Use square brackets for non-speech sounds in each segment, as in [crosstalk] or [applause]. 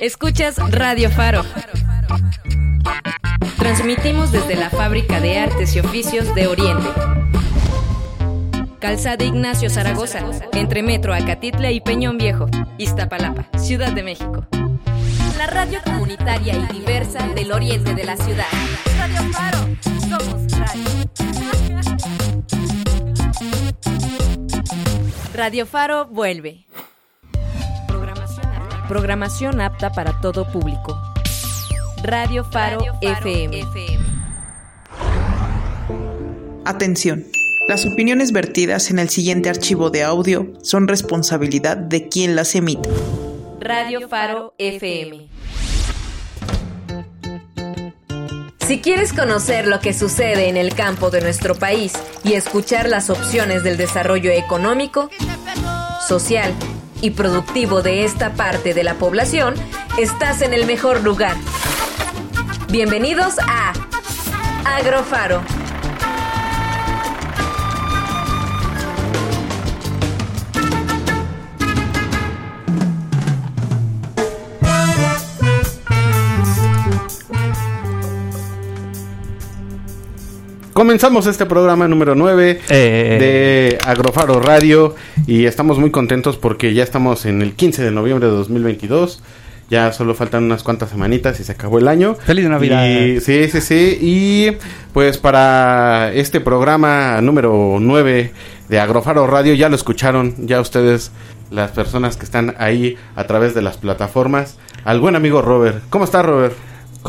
Escuchas Radio Faro. Transmitimos desde la Fábrica de Artes y Oficios de Oriente. Calzada Ignacio Zaragoza, entre Metro Acatitla y Peñón Viejo, Iztapalapa, Ciudad de México. La radio comunitaria y diversa del oriente de la ciudad. Radio Faro, somos radio. Radio Faro vuelve. Programación apta, para todo público. Radio Faro, FM. Atención. Las opiniones vertidas en el siguiente archivo de audio son responsabilidad de quien las emite. Radio Faro FM. Si quieres conocer lo que sucede en el campo de nuestro país y escuchar las opciones del desarrollo económico, social y productivo de esta parte de la población, estás en el mejor lugar. Bienvenidos a Agrofaro. Comenzamos este programa número 9 Eh. de Agrofaro Radio y estamos muy contentos porque ya estamos en el 15 de noviembre de 2022. Ya solo faltan unas cuantas semanitas y se acabó el año. Feliz Navidad. Y- sí, sí, sí. Y pues para este programa número 9 de Agrofaro Radio ya lo escucharon, ya ustedes, las personas que están ahí a través de las plataformas. Al buen amigo Robert. ¿Cómo está Robert?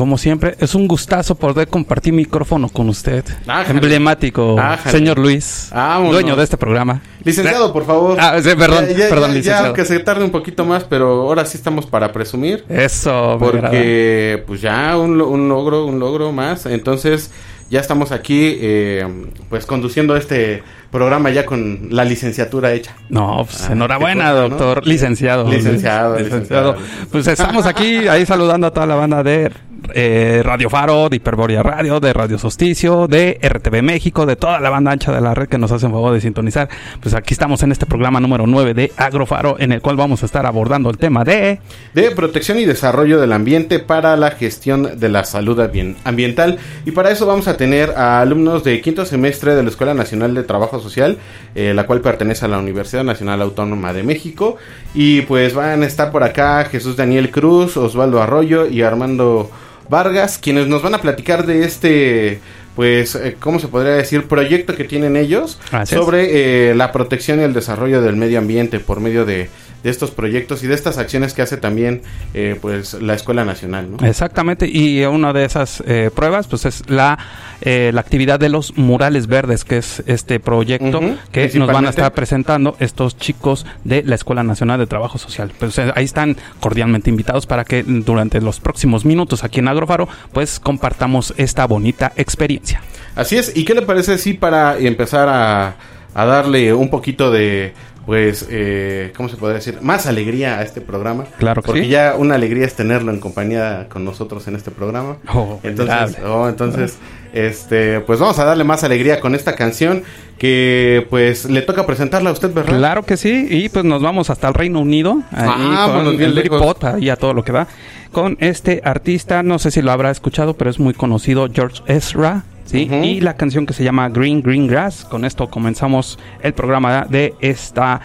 Como siempre, es un gustazo poder compartir micrófono con usted. Ájale. Emblemático, Ájale. señor Luis, Vámonos. dueño de este programa. Licenciado, por favor. Ah, sí, perdón, Ya- ya- perdón, ya- licenciado. Aunque se tarde un poquito más, pero ahora sí estamos para presumir. Eso. Porque, pues ya un, lo- un logro, un logro más. Entonces, ya estamos aquí, eh, pues conduciendo este programa ya con la licenciatura hecha. No, pues Ah, enhorabuena, qué cosa, ¿no? doctor. Licenciado. Licenciado, licenciado. Pues estamos aquí, ahí saludando a toda la banda de eh, Radio Faro, de Hiperboria Radio, de Radio Solsticio, de RTV México, de toda la banda ancha de la red que nos hacen favor de sintonizar. Pues aquí estamos en este programa número 9 de Agrofaro, en el cual vamos a estar abordando el tema de... de protección y desarrollo del ambiente para la gestión de la salud ambien- ambiental. Y para eso vamos a tener a alumnos de quinto semestre de la Escuela Nacional de Trabajo Social, eh, la cual pertenece a la Universidad Nacional Autónoma de México. Y pues van a estar por acá Jesús Daniel Cruz, Osvaldo Arroyo y Armando Vargas, quienes nos van a platicar de este, pues, eh, ¿cómo se podría decir? Proyecto que tienen ellos sobre eh, la protección y el desarrollo del medio ambiente por medio de, de estos proyectos y de estas acciones que hace también, eh, pues, la Escuela Nacional, ¿no? Exactamente, y una de esas eh, pruebas, pues es la, eh, la actividad de los murales verdes, que es este proyecto que nos van a estar presentando estos chicos de la Escuela Nacional de Trabajo Social. Pues eh, ahí están cordialmente invitados para que durante los próximos minutos aquí en Agrofaro, pues compartamos esta bonita experiencia. Así es, ¿y qué le parece si para empezar a, a darle un poquito de, pues, eh, ¿cómo se podría decir? Más alegría a este programa. Claro que Porque sí. ya una alegría es tenerlo en compañía con nosotros en este programa. Oh, Entonces, oh, entonces, este, pues vamos a darle más alegría con esta canción que, pues, le toca presentarla a usted, ¿verdad? Claro que sí, y pues nos vamos hasta el Reino Unido, ahí Ah, vámonos con bien el lejos. Britpop, ahí a todo lo que da, con este artista, no sé si lo habrá escuchado, pero es muy conocido, George Ezra, Y la canción que se llama Green Green Grass, con esto comenzamos el programa de esta,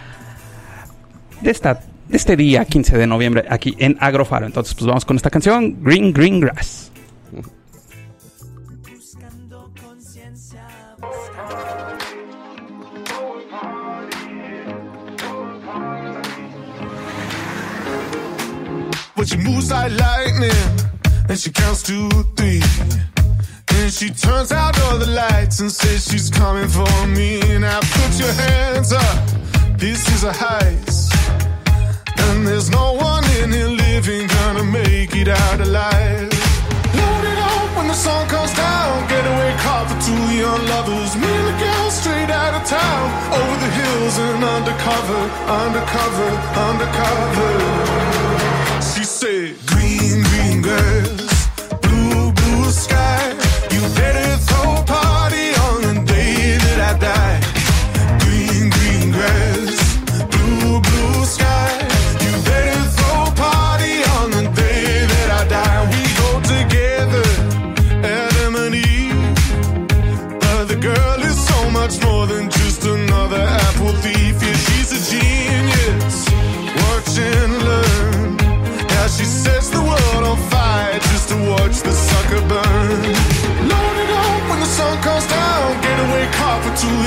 de esta, de este día, 15 de noviembre, aquí en Agrofaro. Entonces, pues vamos con esta canción, Green Green Grass. But she moves like lightning, and she counts to three. She turns out all the lights and says she's coming for me. Now put your hands up, this is a heist. And there's no one in here living gonna make it out alive. Load it up when the sun comes down. Getaway car for two young lovers. Me and the girl straight out of town. Over the hills and undercover, undercover, undercover. She said, Green, green grass, better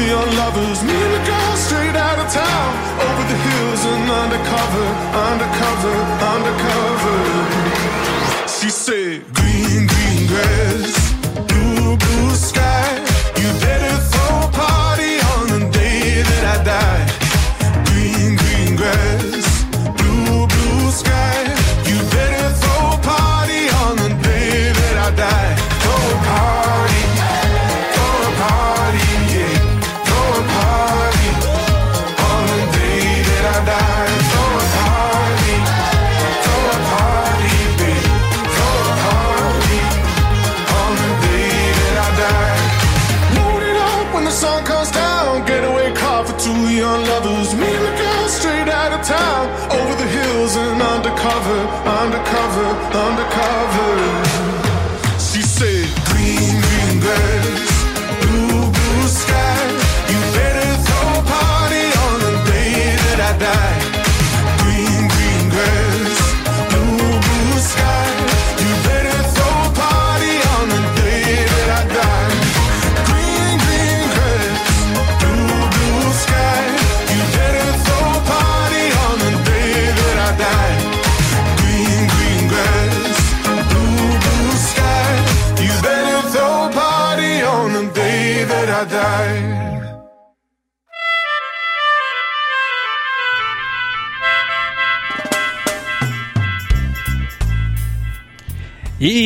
young lovers, me and the girl straight out of town, over the hills and undercover, undercover, undercover. She said, Green, green grass, blue, blue sky.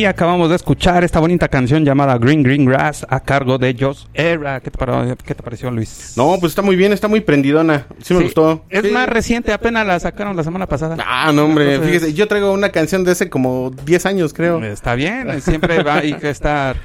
Y acabamos de escuchar esta bonita canción llamada Green Green Grass a cargo de Joss Era. ¿Qué te, pare- qué te pareció, Luis? No, pues está muy bien, está muy prendidona. Sí me Sí, gustó. Es Sí. más reciente, apenas la sacaron la semana pasada. Ah, no, hombre. Entonces- Fíjese, yo traigo una canción de hace como 10 años, creo. Está bien, siempre va hay que estar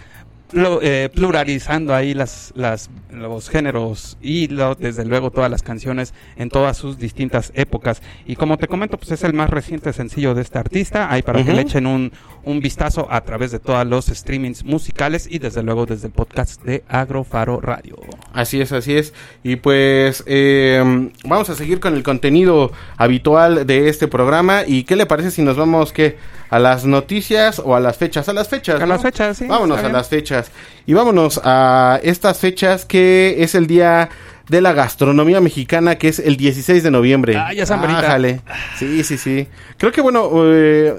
eh, pluralizando ahí las, las, los géneros y lo- desde luego todas las canciones en todas sus distintas épocas. Y como te comento, pues es el más reciente sencillo de este artista. Ahí para que le echen un, un vistazo a través de todos los streamings musicales y desde luego desde el podcast de Agrofaro Radio. Así es, así es. Y pues eh, vamos a seguir con el contenido habitual de este programa. ¿Y qué le parece si nos vamos qué? ¿A las noticias o a las fechas? A las fechas. A ¿no? las fechas, sí, Vámonos a las fechas. Y vámonos a estas fechas que es el día de la gastronomía mexicana, que es el 16 de noviembre. Ah, ya San. Ájale. Sí, sí, sí. Creo que bueno, eh,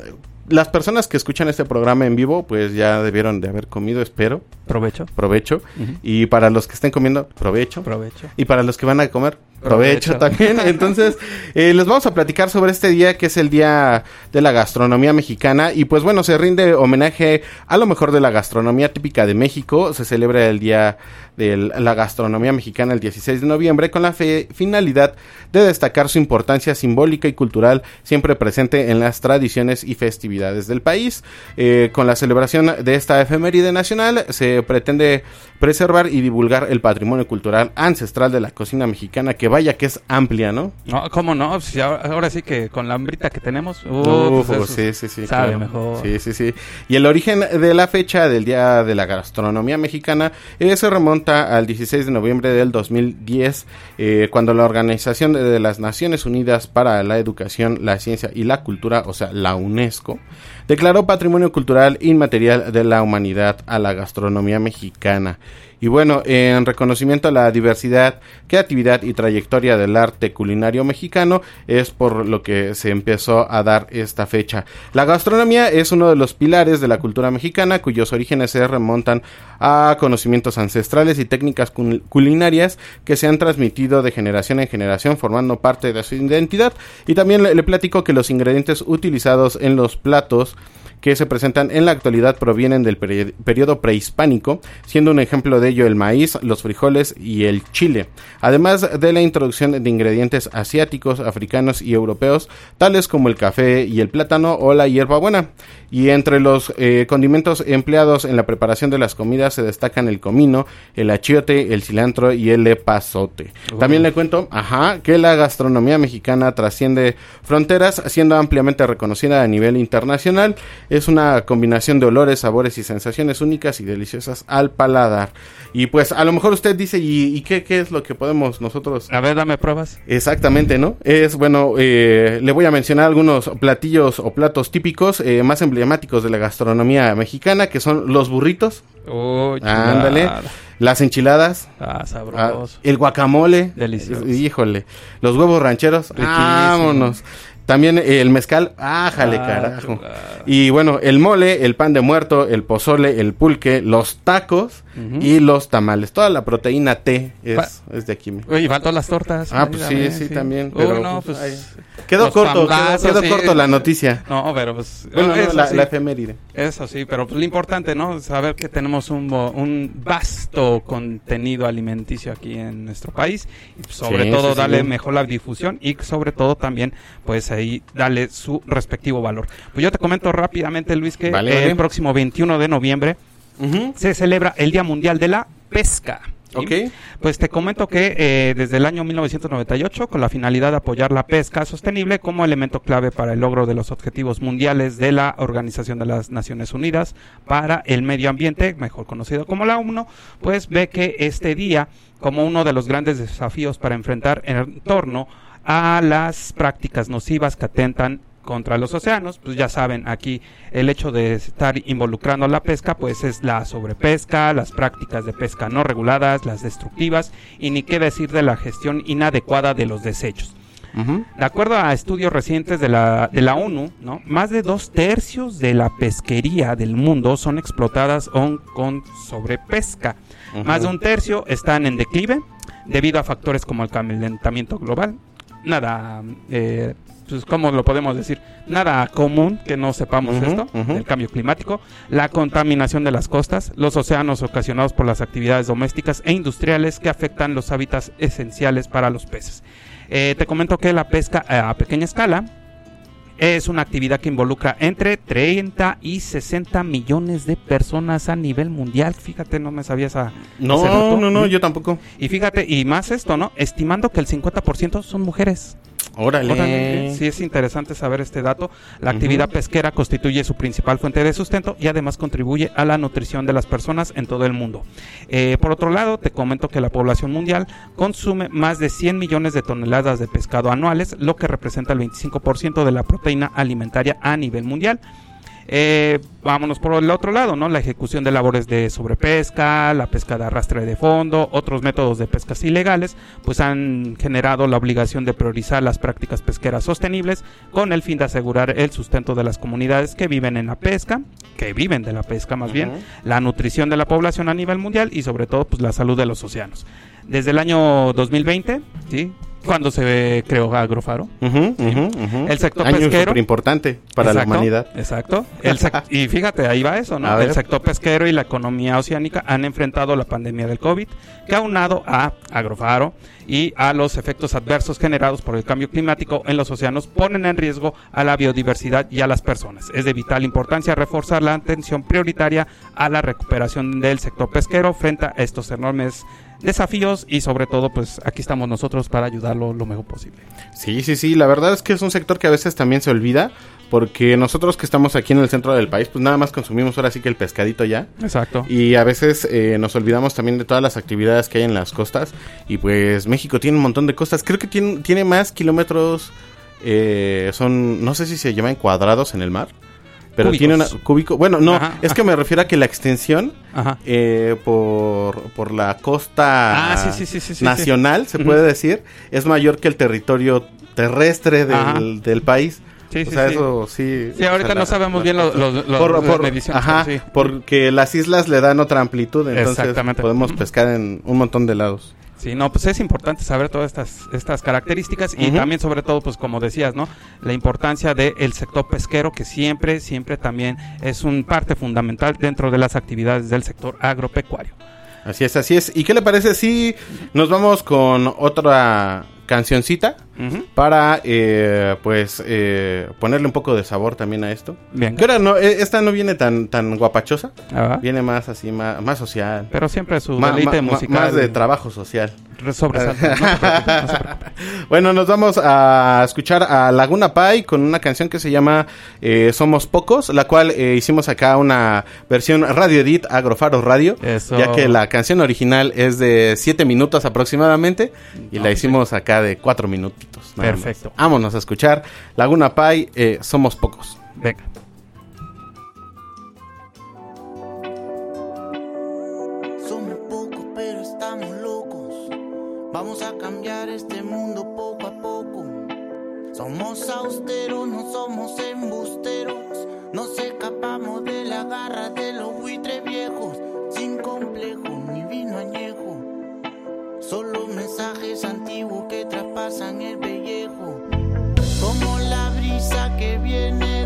las personas que escuchan este programa en vivo, pues ya debieron de haber comido, espero. Provecho. Provecho. Y para los que estén comiendo, provecho. Provecho. Y para los que van a comer, provecho, Provecho. también. [laughs] Entonces, eh, les vamos a platicar sobre este día que es el Día de la Gastronomía Mexicana. Y pues bueno, se rinde homenaje a lo mejor de la gastronomía típica de México. Se celebra el Día de la Gastronomía Mexicana el 16 de noviembre con la fe- finalidad de destacar su importancia simbólica y cultural siempre presente en las tradiciones y festividades del país. Eh, con la celebración de esta efeméride nacional se pretende preservar y divulgar el patrimonio cultural ancestral de la cocina mexicana, que vaya que es amplia, ¿no? No, ¿cómo no? Si ahora, ahora sí que con la hambrita que tenemos, uh, Uf, pues sí, sí, sí. sabe claro. mejor. Sí, sí, sí. Y el origen de la fecha del Día de la Gastronomía Mexicana eh, se remonta al 16 de noviembre del 2010, eh, cuando la Organización de, de las Naciones Unidas para la Educación, la Ciencia y la Cultura, o sea, la UNESCO, declaró Patrimonio Cultural Inmaterial de la Humanidad a la gastronomía mexicana. Y bueno, en reconocimiento a la diversidad, creatividad y trayectoria del arte culinario mexicano, es por lo que se empezó a dar esta fecha. La gastronomía es uno de los pilares de la cultura mexicana, cuyos orígenes se remontan a conocimientos ancestrales y técnicas cul- culinarias que se han transmitido de generación en generación, formando parte de su identidad. Y también le, le platico que los ingredientes utilizados en los platos que se presentan en la actualidad provienen del peri- periodo prehispánico, siendo un ejemplo de ello el maíz, los frijoles y el chile, además de la introducción de ingredientes asiáticos, africanos y europeos, tales como el café y el plátano o la hierbabuena. Y entre los eh, condimentos empleados en la preparación de las comidas se destacan el comino, el achiote, el cilantro y el epazote. También le cuento, ajá, que la gastronomía mexicana trasciende fronteras, siendo ampliamente reconocida a nivel internacional. Es una combinación de olores, sabores y sensaciones únicas y deliciosas al paladar. Y pues a lo mejor usted dice, ¿y, y qué, qué es lo que podemos nosotros A ver, dame pruebas. Exactamente, ¿no? Es bueno, eh, le voy a mencionar algunos platillos o platos típicos eh, más emblemáticos de la gastronomía mexicana, que son los burritos. Uy, Ándale. Las enchiladas. Ah, ah, sabroso. el guacamole. Delicioso. Híjole. Los huevos rancheros. Riquísimo. Vámonos. También eh, el mezcal. Ájale, Ah, carajo. claro. Y bueno, el mole, el pan de muerto, el pozole, el pulque, los tacos y los tamales. Toda la proteína T es, de aquí. y faltó las tortas. Ah, pues sí, sí, también, Uy, pero, no, pues, pues... Quedó corto, quedó, pambazos, quedó sí. corto la noticia. No, pero pues... Bueno, no, eso la, sí. la efeméride. Eso sí, pero pues lo importante, ¿no? Saber que tenemos un, un vasto contenido alimenticio aquí en nuestro país y pues, sobre todo darle mejor la difusión y sobre todo también pues ahí darle su respectivo valor. Pues yo te comento rápidamente, Luis, que Vale, vale. el próximo 21 de noviembre se celebra el Día Mundial de la Pesca. ¿sí? Ok. Pues te comento que eh, desde el año 1998, con la finalidad de apoyar la pesca sostenible como elemento clave para el logro de los objetivos mundiales de la Organización de las Naciones Unidas para el Medio Ambiente, mejor conocido como la ONU, pues ve que este día como uno de los grandes desafíos para enfrentar en torno a las prácticas nocivas que atentan contra los océanos, pues ya saben, aquí el hecho de estar involucrando a la pesca, pues es la sobrepesca, las prácticas de pesca no reguladas, las destructivas y ni qué decir de la gestión inadecuada de los desechos. De acuerdo a estudios recientes de la, de la ONU, ¿no? más de dos tercios de la pesquería del mundo son explotadas on- con sobrepesca. Más de un tercio están en declive debido a factores como el calentamiento global. Nada, eh, pues, ¿cómo lo podemos decir? Nada común que no sepamos esto, el cambio climático, la contaminación de las costas, los océanos ocasionados por las actividades domésticas e industriales que afectan los hábitats esenciales para los peces. Eh, te comento que la pesca eh, a pequeña escala es una actividad que involucra entre 30 y 60 millones de personas a nivel mundial. Fíjate, no me sabía esa... No, no, no, yo tampoco. Y fíjate, y más esto, ¿no? Estimando que el 50% son mujeres. Órale. Órale, Sí, es interesante saber este dato. La actividad pesquera constituye su principal fuente de sustento y además contribuye a la nutrición de las personas en todo el mundo. Eh, por otro lado, te comento que la población mundial consume más de 100 millones de toneladas de pescado anuales, lo que representa el 25% de la proteína alimentaria a nivel mundial. Eh, vámonos por el otro lado, ¿no? La ejecución de labores de sobrepesca, la pesca de arrastre de fondo, otros métodos de pescas ilegales, pues han generado la obligación de priorizar las prácticas pesqueras sostenibles con el fin de asegurar el sustento de las comunidades que viven en la pesca, que viven de la pesca más bien, la nutrición de la población a nivel mundial y sobre todo pues la salud de los océanos. Desde el año 2020, ¿sí? Cuando se creó Agrofaro, Ujú, ujú, ujú. El sector Año pesquero. importante para Exacto, la humanidad. Exacto. El [laughs] y fíjate, ahí va eso, ¿no? El sector pesquero y la economía oceánica han enfrentado la pandemia del COVID, que aunado a Agrofaro y a los efectos adversos generados por el cambio climático en los océanos, ponen en riesgo a la biodiversidad y a las personas. Es de vital importancia reforzar la atención prioritaria a la recuperación del sector pesquero frente a estos enormes desafíos y sobre todo pues aquí estamos nosotros para ayudarlo lo mejor posible. Sí, sí, sí, la verdad es que es un sector que a veces también se olvida, porque nosotros que estamos aquí en el centro del país, pues nada más consumimos ahora sí que el pescadito ya. Exacto. Y a veces eh, nos olvidamos también de todas las actividades que hay en las costas. Y pues México tiene un montón de costas. Creo que tiene, tiene más kilómetros. eh, son, no sé si se llaman cuadrados en el mar. Pero Cúbicos. tiene una cúbico. Bueno, no, Ajá. es que me refiero a que la extensión eh, por, por la costa Ah, sí, sí, sí, sí, sí, nacional, se puede decir, es mayor que el territorio terrestre del, del país. Sí, o sea, sí. eso sí. Sí, ahorita sea, no la- sabemos la- bien los, los, los- por, por- mediciones. ajá, sí. porque las islas le dan otra amplitud, entonces podemos pescar en un montón de lados. Sí, no, pues es importante saber todas estas, estas características y también sobre todo, pues como decías, ¿no? La importancia del sector pesquero que siempre, siempre también es un parte fundamental dentro de las actividades del sector agropecuario. Así es, así es. ¿Y qué le parece si nos vamos con otra cancioncita Para, eh, pues, eh, ponerle un poco de sabor también a esto? Bien. Que ahora no, eh, esta no viene tan, tan guapachosa, Ah, viene más así, más, más social. Pero siempre su deleite ma- musical. más de trabajo social. re- sobresalta. No se preocupe, no se preocupe. [laughs] Bueno, nos vamos a escuchar a Laguna Pai con una canción que se llama eh, Somos Pocos, la cual eh, hicimos acá una versión Radio Edit Agrofaro Radio, Eso. ya que la canción original es de 7 minutos aproximadamente y No, la sí. hicimos acá de 4 Perfecto. Más. Vámonos a escuchar Laguna Pai, eh, Somos Pocos. Venga. Somos pocos, pero estamos locos. Vamos a cambiar este mundo poco a poco. Somos austeros, no somos embusteros. Nos escapamos de la garra de los buitres viejos. Sin complejo ni vino añejo. Son los mensajes antiguos que traspasan el pellejo. Como la brisa que viene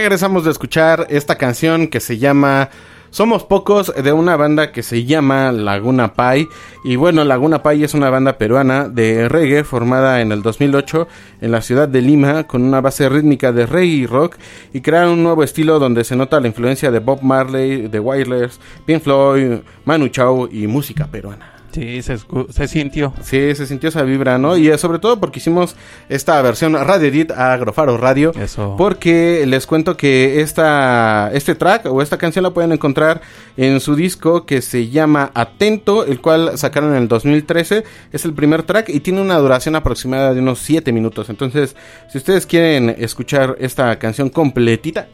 regresamos de escuchar esta canción que se llama Somos Pocos de una banda que se llama Laguna Pai. Y bueno, Laguna Pai es una banda peruana de reggae formada en el 2008 en la ciudad de Lima con una base rítmica de reggae y rock y crearon un nuevo estilo donde se nota la influencia de Bob Marley, The Wireless, Pink Floyd, Manu Chao y música peruana. Sí, se, se, sintió. Sí, se sintió esa vibra, ¿no? Y eh, sobre todo porque hicimos esta versión Radio Edit a Agrofaro Radio. Eso. Porque les cuento que esta, este track o esta canción la pueden encontrar en su disco que se llama Atento, el cual sacaron en el 2013. Es el primer track y tiene una duración aproximada de unos 7 minutos. Entonces, si ustedes quieren escuchar esta canción completita,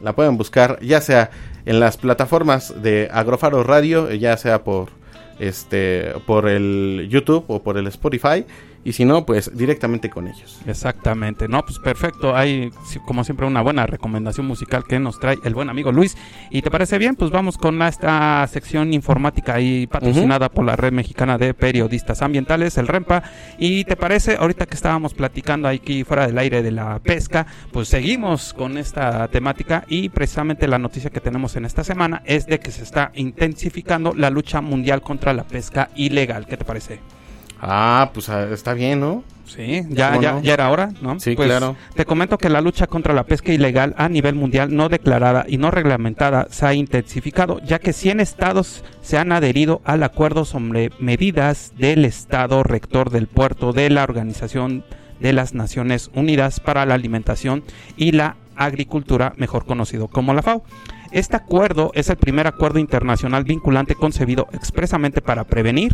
la pueden buscar ya sea en las plataformas de Agrofaro Radio, eh, ya sea por este, por el YouTube o por el Spotify y si no, pues directamente con ellos. Exactamente, no, pues perfecto. Hay, como siempre, una buena recomendación musical que nos trae el buen amigo Luis. ¿Y te parece bien? Pues vamos con esta sección informática ahí patrocinada por la Red Mexicana de Periodistas Ambientales, el REMPA. ¿Y te parece, ahorita que estábamos platicando aquí fuera del aire de la pesca, pues seguimos con esta temática y precisamente la noticia que tenemos en esta semana es de que se está intensificando la lucha mundial contra la pesca ilegal. ¿Qué te parece? Ah, pues ah, está bien, ¿no? Sí, ya, ¿Cómo ya, no? ya era hora, ¿no? Pues, Sí, claro. Te comento que la lucha contra la pesca ilegal a nivel mundial no declarada y no reglamentada se ha intensificado, ya que 100 estados se han adherido al acuerdo sobre medidas del estado rector del puerto de la Organización de las Naciones Unidas para la Alimentación y la Agricultura, mejor conocido como la FAO. Este acuerdo es el primer acuerdo internacional vinculante concebido expresamente para prevenir,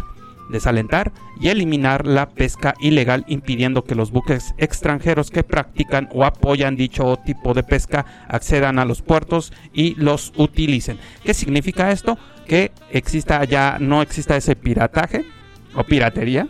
desalentar y eliminar la pesca ilegal impidiendo que los buques extranjeros que practican o apoyan dicho tipo de pesca accedan a los puertos y los utilicen. ¿Qué significa esto? Que exista ya no exista ese pirataje o piratería.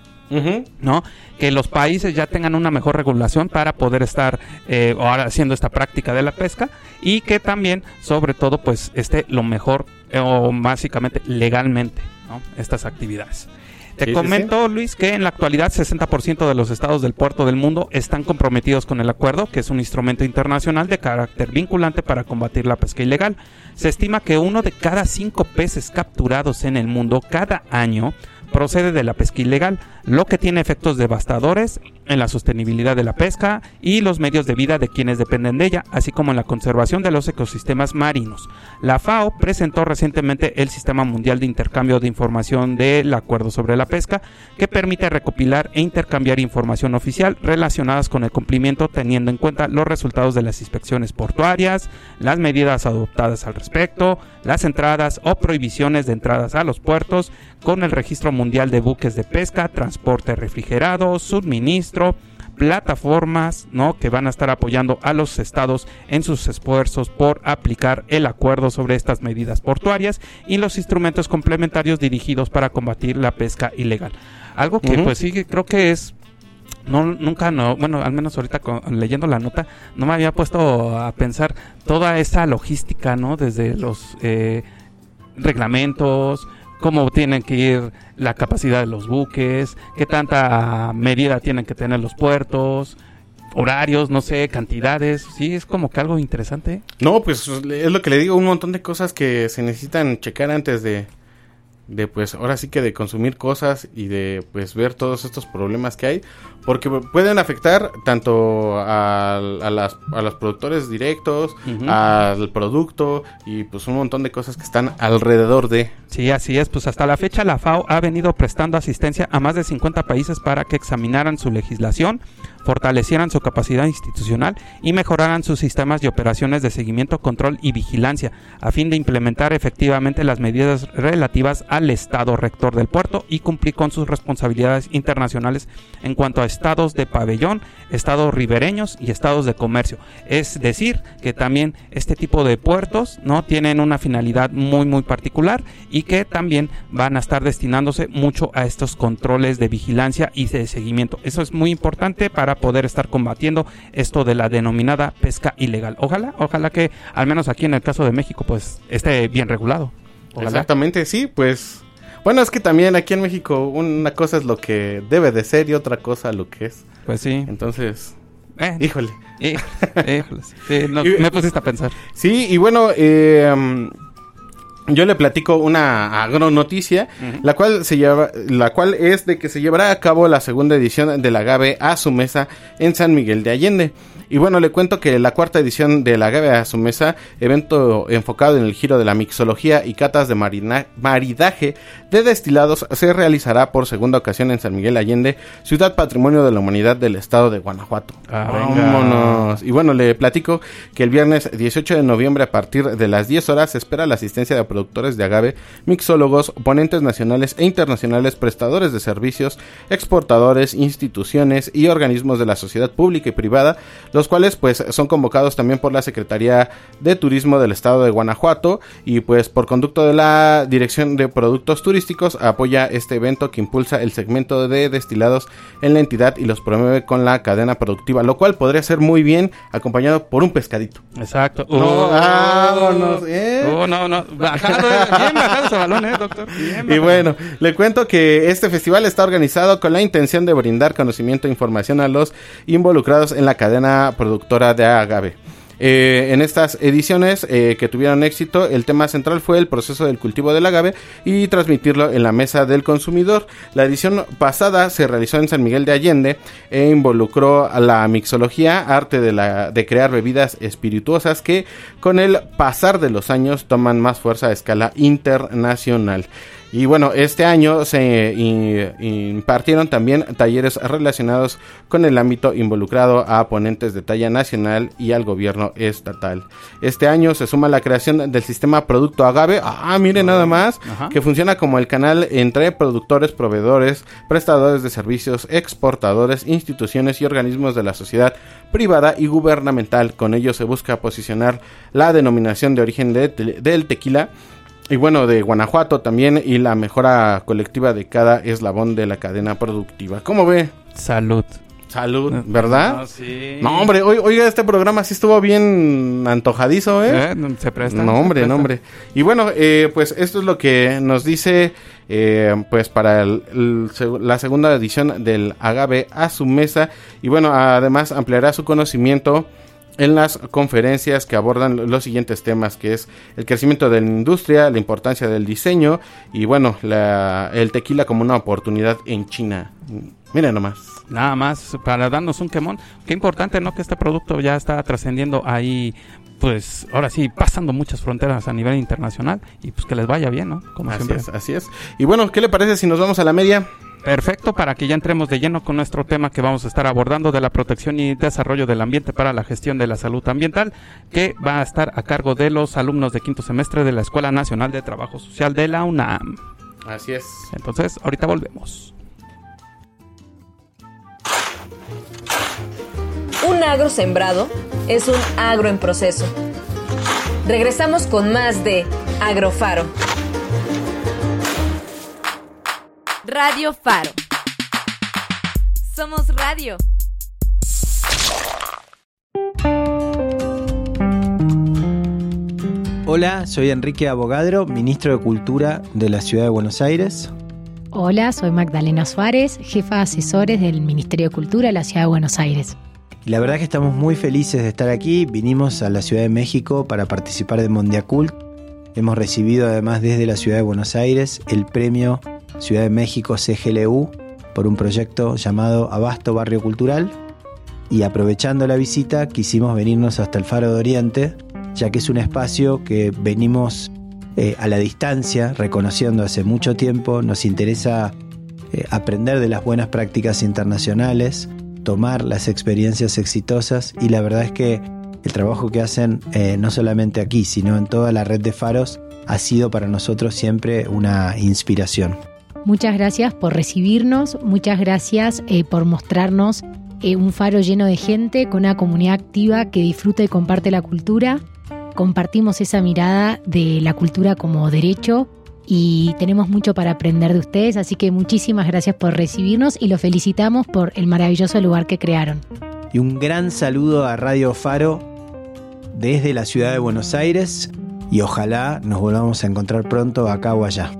¿no? Que los países ya tengan una mejor regulación para poder estar eh, ahora haciendo esta práctica de la pesca y que también, sobre todo, pues esté lo mejor eh, o básicamente legalmente, ¿no? Estas actividades. Te comento, Luis, que en la actualidad 60% de los estados del puerto del mundo están comprometidos con el acuerdo, que es un instrumento internacional de carácter vinculante para combatir la pesca ilegal. Se estima que uno de cada cinco peces capturados en el mundo cada año procede de la pesca ilegal, lo que tiene efectos devastadores en la sostenibilidad de la pesca y los medios de vida de quienes dependen de ella, así como en la conservación de los ecosistemas marinos. La FAO presentó recientemente el Sistema Mundial de Intercambio de Información del Acuerdo sobre la Pesca, que permite recopilar e intercambiar información oficial relacionadas con el cumplimiento teniendo en cuenta los resultados de las inspecciones portuarias, las medidas adoptadas al respecto, las entradas o prohibiciones de entradas a los puertos, con el registro mundial de buques de pesca, transporte refrigerado, suministro, plataformas, ¿no? que van a estar apoyando a los estados en sus esfuerzos por aplicar el acuerdo sobre estas medidas portuarias y los instrumentos complementarios dirigidos para combatir la pesca ilegal. Algo que pues sí creo que es no nunca no bueno al menos ahorita con- leyendo la nota no me había puesto a pensar toda esa logística no desde los eh, reglamentos cómo tienen que ir la capacidad de los buques qué tanta medida tienen que tener los puertos horarios no sé cantidades. Sí es como que algo interesante. No, pues es lo que le digo, un montón de cosas que se necesitan checar antes de, de pues ahora sí que de consumir cosas y de pues ver todos estos problemas que hay, porque pueden afectar tanto a, a las, a los productores directos, al producto y pues un montón de cosas que están alrededor de... Sí, así es. Pues hasta la fecha la FAO ha venido prestando asistencia a más de 50 países para que examinaran su legislación, fortalecieran su capacidad institucional y mejoraran sus sistemas de operaciones de seguimiento, control y vigilancia, a fin de implementar efectivamente las medidas relativas al Estado rector del puerto y cumplir con sus responsabilidades internacionales en cuanto a estados de pabellón, estados ribereños y estados de comercio. Es decir, que también este tipo de puertos no tienen una finalidad muy muy particular y que también van a estar destinándose mucho a estos controles de vigilancia y de seguimiento. Eso es muy importante para poder estar combatiendo esto de la denominada pesca ilegal. Ojalá, ojalá que al menos aquí en el caso de México pues esté bien regulado. Ojalá. Exactamente, sí, pues... Bueno, es que también aquí en México una cosa es lo que debe de ser y otra cosa lo que es. Pues sí. Entonces, Eh, híjole. eh, híjole, sí, no, [laughs] Y- me pusiste a pensar. Sí, y bueno, eh, yo le platico una agronoticia, la cual se lleva, la cual es de que se llevará a cabo la segunda edición del agave a su mesa en San Miguel de Allende. Y bueno, le cuento que la cuarta edición del agave a su mesa, evento enfocado en el giro de la mixología y catas de marina- maridaje de destilados, se realizará por segunda ocasión en San Miguel de Allende, ciudad patrimonio de la humanidad del estado de Guanajuato. Ah. Vámonos. Y bueno, le platico que el viernes 18 de noviembre a partir de las 10 horas se espera la asistencia de productores de agave, mixólogos, ponentes nacionales e internacionales, prestadores de servicios, exportadores, instituciones y organismos de la sociedad pública y privada, los cuales pues son convocados también por la Secretaría de Turismo del Estado de Guanajuato y pues por conducto de la Dirección de Productos Turísticos apoya este evento que impulsa el segmento de destilados en la entidad y los promueve con la cadena productiva, lo cual podría ser muy bien acompañado por un pescadito. Exacto. No, Oh, vámonos, ¿eh? oh, no, no. Bajado, bien bajado ese [laughs] balón, ¿eh, doctor? Bien Y bueno, le cuento que este festival está organizado con la intención de brindar conocimiento e información a los involucrados en la cadena productora de agave. Eh, en estas ediciones eh, que tuvieron éxito, el tema central fue el proceso del cultivo del agave y transmitirlo en la mesa del consumidor. La edición pasada se realizó en San Miguel de Allende e involucró a la mixología, arte de, la, de crear bebidas espirituosas que con el pasar de los años toman más fuerza a escala internacional. Y bueno, este año se impartieron también talleres relacionados con el ámbito involucrado a ponentes de talla nacional y al gobierno estatal. Este año se suma la creación del sistema Producto Agave. Ah, mire nada más, Ajá. que funciona como el canal entre productores, proveedores, prestadores de servicios, exportadores, instituciones y organismos de la sociedad privada y gubernamental. Con ello se busca posicionar la denominación de origen de- del tequila y bueno, de Guanajuato también y la mejora colectiva de cada eslabón de la cadena productiva. ¿Cómo ve? Salud. Salud, ¿verdad? No, sí. No, hombre, oiga, este programa sí estuvo bien antojadizo, ¿eh? Eh, no, Se presta. No, hombre, presta. no, hombre. Y bueno, eh, pues esto es lo que nos dice, eh, pues para el- la segunda edición del Agave a su mesa. Y bueno, además ampliará su conocimiento en las conferencias que abordan los siguientes temas, que es el crecimiento de la industria, la importancia del diseño y bueno, la- el tequila como una oportunidad en China. Miren nomás. Nada más para darnos un quemón. Qué importante, ¿no? Que este producto ya está trascendiendo ahí, pues ahora sí, pasando muchas fronteras a nivel internacional y pues que les vaya bien, ¿no? Como Así siempre. es, así es. Y bueno, ¿qué le parece si nos vamos a la media? Perfecto, para que ya entremos de lleno con nuestro tema que vamos a estar abordando de la protección y desarrollo del ambiente para la gestión de la salud ambiental, que va a estar a cargo de los alumnos de quinto semestre de la Escuela Nacional de Trabajo Social de la UNAM. Así es. Entonces, ahorita volvemos. Un agro sembrado es un agro en proceso. Regresamos con más de Agrofaro. Radio Faro. Somos radio. Hola, soy Enrique Abogadro, ministro de Cultura de la Ciudad de Buenos Aires. Hola, soy Magdalena Suárez, jefa de asesores del Ministerio de Cultura de la Ciudad de Buenos Aires. Y la verdad que estamos muy felices de estar aquí. Vinimos a la Ciudad de México para participar de Mondiacult. Hemos recibido además desde la Ciudad de Buenos Aires el premio Ciudad de México CGLU por un proyecto llamado Abasto Barrio Cultural. Y aprovechando la visita quisimos venirnos hasta el Faro de Oriente, ya que es un espacio que venimos eh, a la distancia, reconociendo hace mucho tiempo. Nos interesa eh, aprender de las buenas prácticas internacionales, tomar las experiencias exitosas y la verdad es que el trabajo que hacen eh, no solamente aquí, sino en toda la red de faros, ha sido para nosotros siempre una inspiración. Muchas gracias por recibirnos, muchas gracias eh, por mostrarnos eh, un faro lleno de gente, con una comunidad activa que disfruta y comparte la cultura. Compartimos esa mirada de la cultura como derecho y tenemos mucho para aprender de ustedes, así que muchísimas gracias por recibirnos y los felicitamos por el maravilloso lugar que crearon. Y un gran saludo a Radio Faro desde la ciudad de Buenos Aires y ojalá nos volvamos a encontrar pronto acá o allá.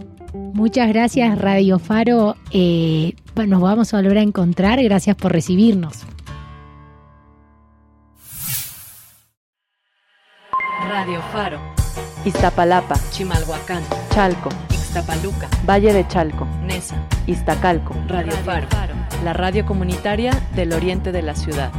Muchas gracias Radio Faro, eh, nos vamos a volver a encontrar, gracias por recibirnos. Radio Faro. Iztapalapa, Chimalhuacán. Chalco, Ixtapaluca. Valle de Chalco, Nesa. Iztacalco. Radio Faro. La radio comunitaria del oriente de la ciudad.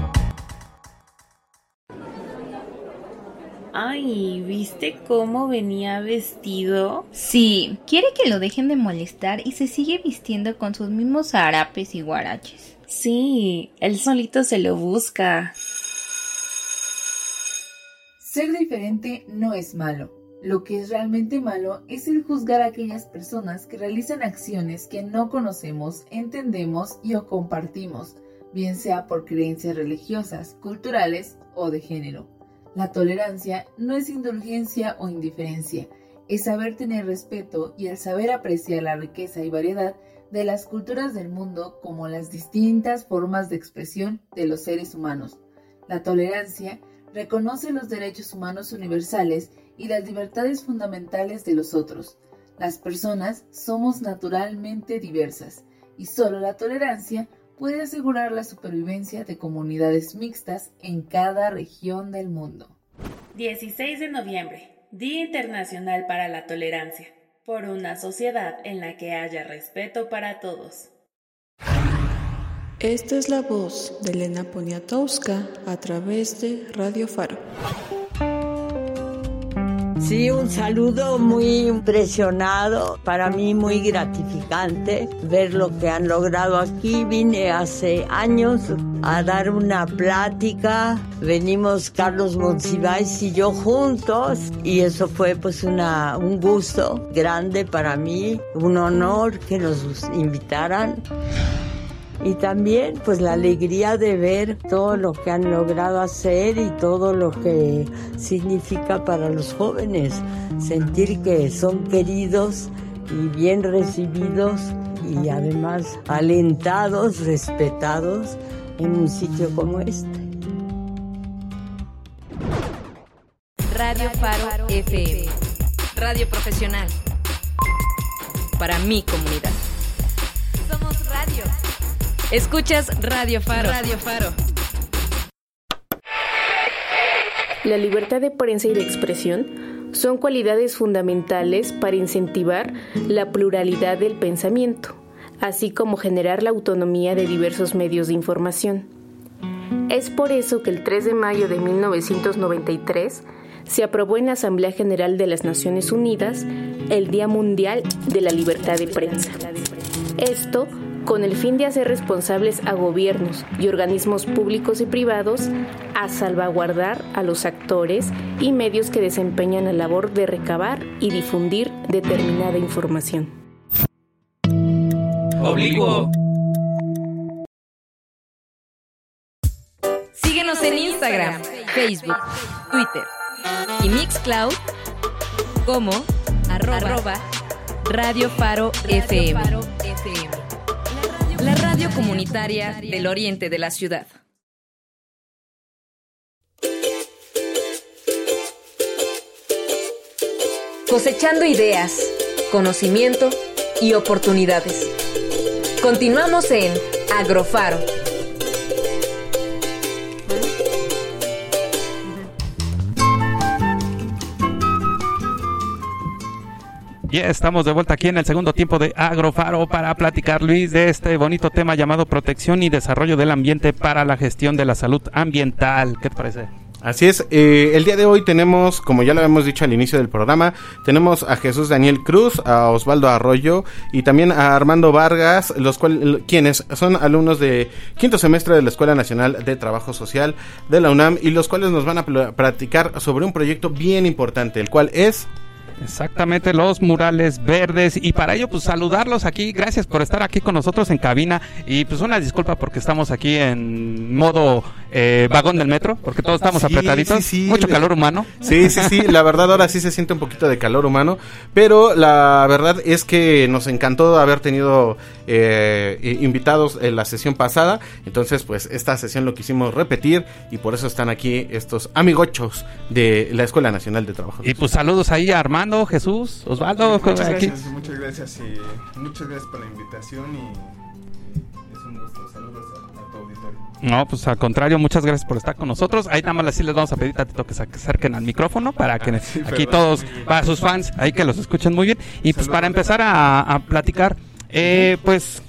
Ay, ¿viste cómo venía vestido? Sí, quiere que lo dejen de molestar y se sigue vistiendo con sus mismos harapes y guaraches. Sí, él solito se lo busca. Ser diferente no es malo. Lo que es realmente malo es el juzgar a aquellas personas que realizan acciones que no conocemos, entendemos y o compartimos, bien sea por creencias religiosas, culturales o de género. La tolerancia no es indulgencia o indiferencia, es saber tener respeto y el saber apreciar la riqueza y variedad de las culturas del mundo como las distintas formas de expresión de los seres humanos. La tolerancia reconoce los derechos humanos universales y las libertades fundamentales de los otros. Las personas somos naturalmente diversas y solo la tolerancia puede asegurar la supervivencia de comunidades mixtas en cada región del mundo. 16 de noviembre, Día Internacional para la Tolerancia, por una sociedad en la que haya respeto para todos. Esta es la voz de Elena Poniatowska a través de Radio Faro. Sí, un saludo muy impresionado, para mí muy gratificante ver lo que han logrado aquí. Vine hace años a dar una plática, venimos Carlos Monsiváis y yo juntos y eso fue pues una, un gusto grande para mí, un honor que nos invitaran y también pues la alegría de ver todo lo que han logrado hacer y todo lo que significa para los jóvenes sentir que son queridos y bien recibidos y además alentados, respetados en un sitio como este. Radio Faro FM. Radio profesional. Para mi comunidad. Escuchas Radio Faro. Radio Faro. La libertad de prensa y de expresión son cualidades fundamentales para incentivar la pluralidad del pensamiento, así como generar la autonomía de diversos medios de información. Es por eso que el 3 de mayo de 1993 se aprobó en la Asamblea General de las Naciones Unidas el Día Mundial de la Libertad de Prensa. Esto con el fin de hacer responsables a gobiernos y organismos públicos y privados a salvaguardar a los actores y medios que desempeñan la labor de recabar y difundir determinada información. Obligo. Síguenos en Instagram, Facebook, Twitter y Mixcloud como arroba, Radio Faro FM. La radio comunitaria del oriente de la ciudad. Cosechando ideas, conocimiento y oportunidades. Continuamos en Agrofaro. Ya estamos de vuelta aquí en el segundo tiempo de Agrofaro para platicar, Luis, de este bonito tema llamado protección y desarrollo del ambiente para la gestión de la salud ambiental. ¿Qué te parece? Así es, eh, el día de hoy tenemos, como ya lo habíamos dicho al inicio del programa, tenemos a Jesús Daniel Cruz, a Osvaldo Arroyo y también a Armando Vargas, los cuales, quienes son alumnos de quinto semestre de la Escuela Nacional de Trabajo Social de la UNAM y los cuales nos van a pl- platicar sobre un proyecto bien importante, el cual es... Exactamente, los murales verdes. Y para ello, pues saludarlos aquí. Gracias por estar aquí con nosotros en cabina. Y pues una disculpa porque estamos aquí en modo eh, vagón del metro, porque todos estamos Sí, apretaditos. sí, sí. Mucho calor humano. Sí, sí, sí, la verdad ahora sí se siente un poquito de calor humano, pero la verdad es que nos encantó haber tenido eh, invitados en la sesión pasada, entonces pues esta sesión lo quisimos repetir y por eso están aquí estos amigochos de la Escuela Nacional de Trabajo. Y pues saludos ahí a Armando, Jesús, Osvaldo. Muchas aquí. gracias, muchas gracias y muchas gracias por la invitación y es un gusto. Saludos a. No, pues al contrario, muchas gracias por estar con nosotros. Ahí nada más así les vamos a pedir tantito que se acerquen al micrófono para que sí, aquí todos, para sus fans, ahí que los escuchen muy bien. Y pues para empezar a, a platicar, eh, pues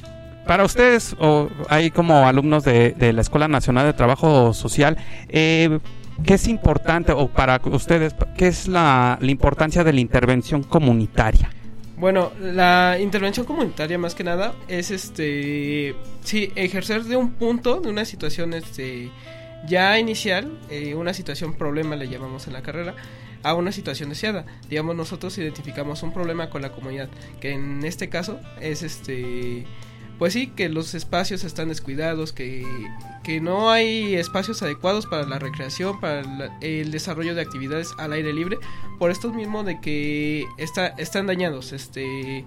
para ustedes, o ahí como alumnos de, de la Escuela Nacional de Trabajo Social, eh, ¿qué es importante, o para ustedes, qué es la, la importancia de la intervención comunitaria? Bueno, la intervención comunitaria más que nada es este sí ejercer de un punto, de una situación este ya inicial, eh, una situación problema le llamamos en la carrera, a una situación deseada. Digamos nosotros identificamos un problema con la comunidad, que en este caso es este pues sí, que los espacios están descuidados, que, que no hay espacios adecuados para la recreación, para el desarrollo de actividades al aire libre, por esto mismo de que está, están dañados, este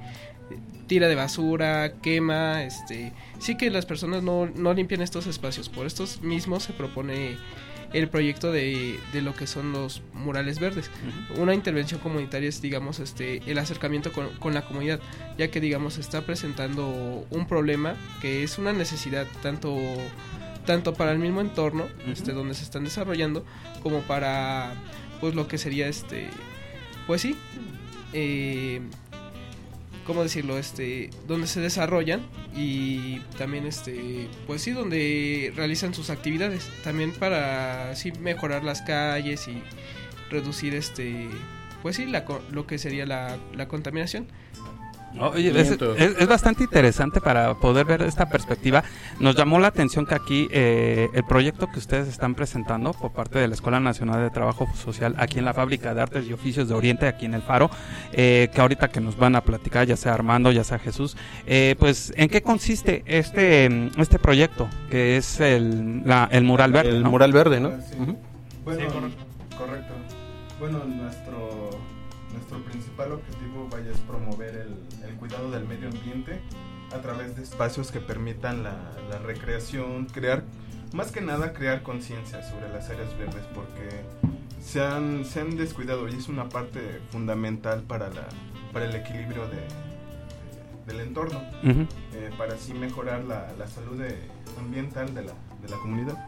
tira de basura, quema, este sí que las personas no, no limpian estos espacios, por estos mismos se propone el proyecto de, de lo que son los murales verdes. Una intervención comunitaria es, digamos, este, el acercamiento con, con la comunidad, ya que, digamos, se está presentando un problema que es una necesidad tanto, tanto para el mismo entorno, este, donde se están desarrollando, como para, pues, lo que sería, este, pues sí, eh, ¿cómo decirlo? Este, donde se desarrollan y también, este, pues sí, donde realizan sus actividades. También para, sí, mejorar las calles y reducir, este, pues sí, la, lo que sería la, la contaminación. Oye, es, es- es bastante interesante para poder ver esta perspectiva. Nos llamó la atención que aquí eh, el proyecto que ustedes están presentando por parte de la Escuela Nacional de Trabajo Social aquí en la Fábrica de Artes y Oficios de Oriente, aquí en el Faro, eh, que ahorita que nos van a platicar, ya sea Armando, ya sea Jesús, eh, pues ¿en qué consiste este, este proyecto que es el, la- el mural verde? El ¿no? mural verde, ¿no? Sí. Bueno, Sí, correcto. correcto. Bueno, nuestro, nuestro principal objetivo vaya es promover el, el cuidado del medio ambiente a través de espacios que permitan la, la recreación, crear, más que nada crear conciencia sobre las áreas verdes porque se han, se han descuidado y es una parte fundamental para, la, para el equilibrio de, de- del entorno, eh, para así mejorar la, la salud de- ambiental de la, de la comunidad.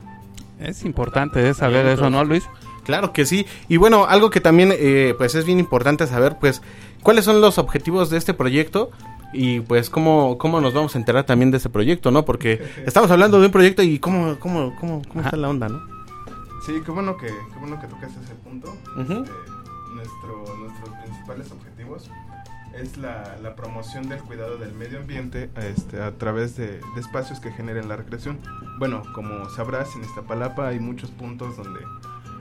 Es importante eh, saber eso, ¿no, Luis? Claro que sí. Y bueno, algo que también eh, pues es bien importante saber, pues, cuáles son los objetivos de este proyecto y pues cómo, cómo nos vamos a enterar también de este proyecto, ¿no? Porque [laughs] estamos hablando de un proyecto y cómo, cómo, cómo, cómo está la onda, ¿no? Sí, qué bueno que, qué bueno que tocaste ese punto. Este, nuestro, nuestros principales objetivos es la, la promoción del cuidado del medio ambiente este, a través de, de espacios que generen la recreación. Bueno, como sabrás, en Iztapalapa hay muchos puntos donde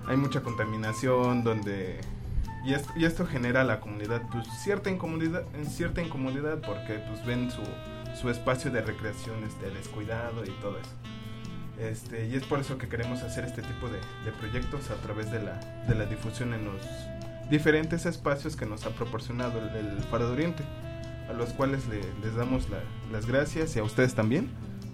hay mucha contaminación, donde... Y esto, y esto genera a la comunidad pues, cierta, incomodidad, cierta incomodidad porque pues, ven su, su espacio de recreación este, descuidado y todo eso. Este, y es por eso que queremos hacer este tipo de, de proyectos a través de la, de la difusión en los diferentes espacios que nos ha proporcionado el, el Faro de Oriente, a los cuales le- les damos la- las gracias y a ustedes también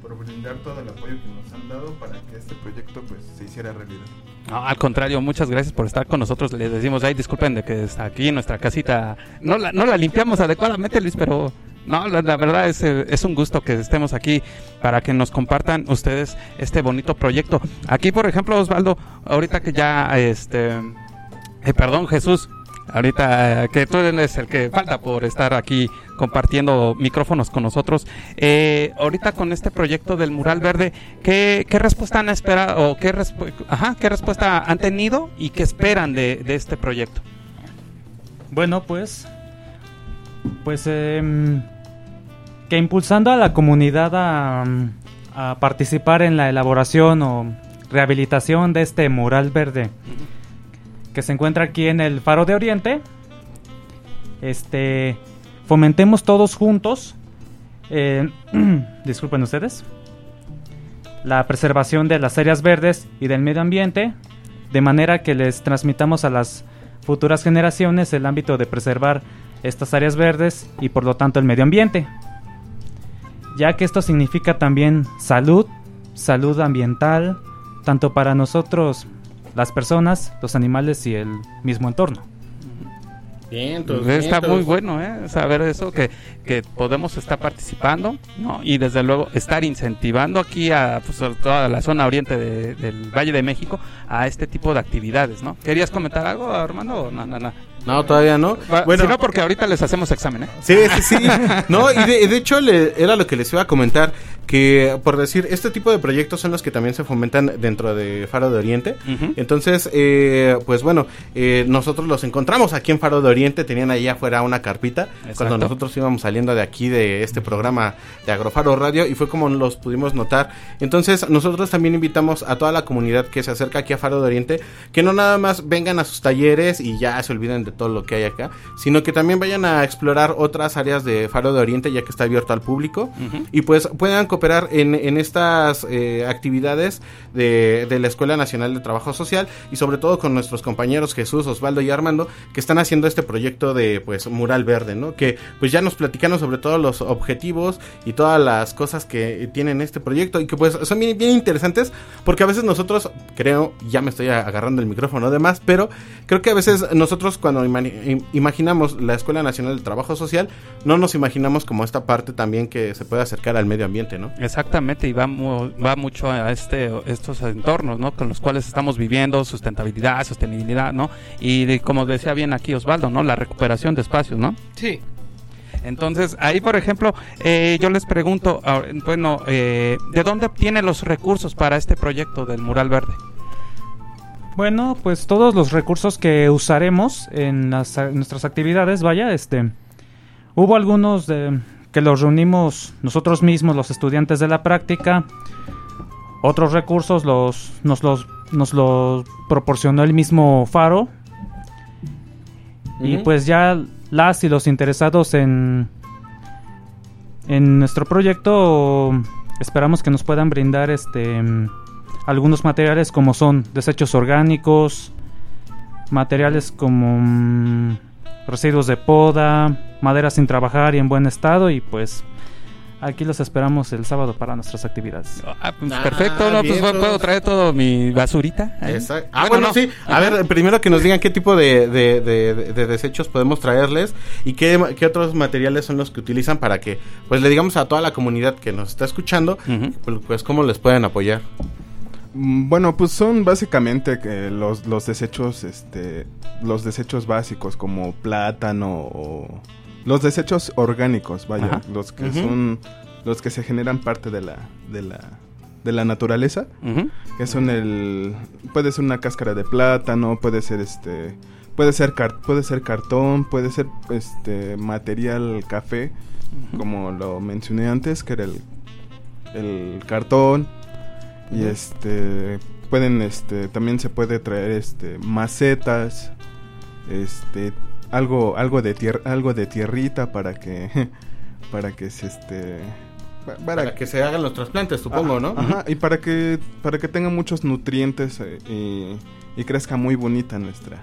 por brindar todo el apoyo que nos han dado para que este proyecto pues se hiciera realidad. No, al contrario, muchas gracias por estar con nosotros. Les decimos, ay, disculpen de que está aquí nuestra casita. No la, no la limpiamos adecuadamente, Luis, pero no, la, verdad es, es un gusto que estemos aquí para que nos compartan ustedes este bonito proyecto. Aquí, por ejemplo, Osvaldo, ahorita que ya, este, eh, perdón, Jesús, ahorita eh, que tú eres el que falta por estar aquí compartiendo micrófonos con nosotros. Eh, ahorita con este proyecto del mural verde, ¿qué, qué respuesta han esperado o qué, respu- ajá, qué respuesta han tenido y qué esperan de, de este proyecto? Bueno, pues, pues em, que impulsando a la comunidad a, a participar en la elaboración o rehabilitación de este mural verde que se encuentra aquí en el Faro de Oriente, este, fomentemos todos juntos, eh, [clears throat] disculpen ustedes, la preservación de las áreas verdes y del medio ambiente, de manera que les transmitamos a las futuras generaciones el ámbito de preservar estas áreas verdes y por lo tanto el medio ambiente, ya que esto significa también salud, salud ambiental, tanto para nosotros, las personas, los animales y el mismo entorno. Bien, Pues está muy bueno, ¿eh? Saber eso, que, que podemos estar participando, ¿no? Y desde luego estar incentivando aquí a pues, a la zona oriente de- del Valle de México a este tipo de actividades, ¿no? ¿Querías comentar algo, Armando? o No, no, no. No, todavía no. Bueno. si no, porque ahorita les hacemos examen, ¿eh? Sí, sí, sí. [laughs] No, y de, de hecho le- era lo que les iba a comentar, que, por decir, este tipo de proyectos son los que también se fomentan dentro de Faro de Oriente. Entonces, eh, pues bueno, eh, nosotros los encontramos aquí en Faro de Oriente, tenían ahí afuera una carpita, cuando nosotros íbamos saliendo de aquí de este programa de Agrofaro Radio, y fue como los pudimos notar. Entonces, nosotros también invitamos a toda la comunidad que se acerca aquí a Faro de Oriente, que no nada más vengan a sus talleres y ya se olviden de todo lo que hay acá, sino que también vayan a explorar otras áreas de Faro de Oriente, ya que está abierto al público, y pues puedan cooperar en, estas eh, actividades de, la Escuela Nacional de Trabajo Social y sobre todo con nuestros compañeros Jesús, Osvaldo y Armando, que están haciendo este proyecto de pues mural verde, ¿no? Que pues ya nos platicaron sobre todos los objetivos y todas las cosas que tienen este proyecto y que pues son bien, bien interesantes porque a veces nosotros, creo, ya me estoy agarrando el micrófono además, pero creo que a veces nosotros cuando ima- im- imaginamos la Escuela Nacional del Trabajo Social, no nos imaginamos como esta parte también que se puede acercar al medio ambiente, ¿no? Exactamente, y va, mu- va mucho a este, estos entornos, ¿no? Con los cuales estamos viviendo, sustentabilidad, sostenibilidad, ¿no? Y de- como decía bien aquí Osvaldo, ¿no? La recuperación de espacios, ¿no? Sí. Entonces, ahí, por ejemplo, eh, yo les pregunto, bueno, eh, ¿de dónde obtienen los recursos para este proyecto del mural verde? Bueno, pues todos los recursos que usaremos en, las- en nuestras actividades, vaya, este, hubo algunos de, que los reunimos nosotros mismos, los estudiantes de la práctica. Otros recursos los, nos los nos los proporcionó el mismo Faro. Y pues ya las y los interesados en en nuestro proyecto esperamos que nos puedan brindar este algunos materiales como son desechos orgánicos, materiales como residuos de poda, madera sin trabajar y en buen estado y pues aquí los esperamos el sábado para nuestras actividades. Ah, pues, perfecto, ¿no? Pues puedo traer todo mi basurita. Exacto. Ah, bueno, no. sí. A ver, primero que nos digan qué tipo de, de- de- de- de desechos podemos traerles y qué, qué otros materiales son los que utilizan para que, pues, le digamos a toda la comunidad que nos está escuchando, pues, pues, cómo les pueden apoyar. Mm, Bueno, pues son básicamente los, los desechos, este, los desechos básicos como plátano o los desechos orgánicos, vaya, Ajá. los que son los que se generan parte de la de la de la naturaleza, que son el puede ser una cáscara de plátano, puede ser este puede ser car- puede ser cartón, puede ser este material café, como lo mencioné antes, que era el el cartón y este pueden este también se puede traer este macetas este algo algo de tierra algo de tierrita para que [laughs] para que se este pa- Para que se hagan los trasplantes, supongo, ¿no? Ajá, y para que para que tenga muchos nutrientes eh, y, y crezca muy bonita nuestra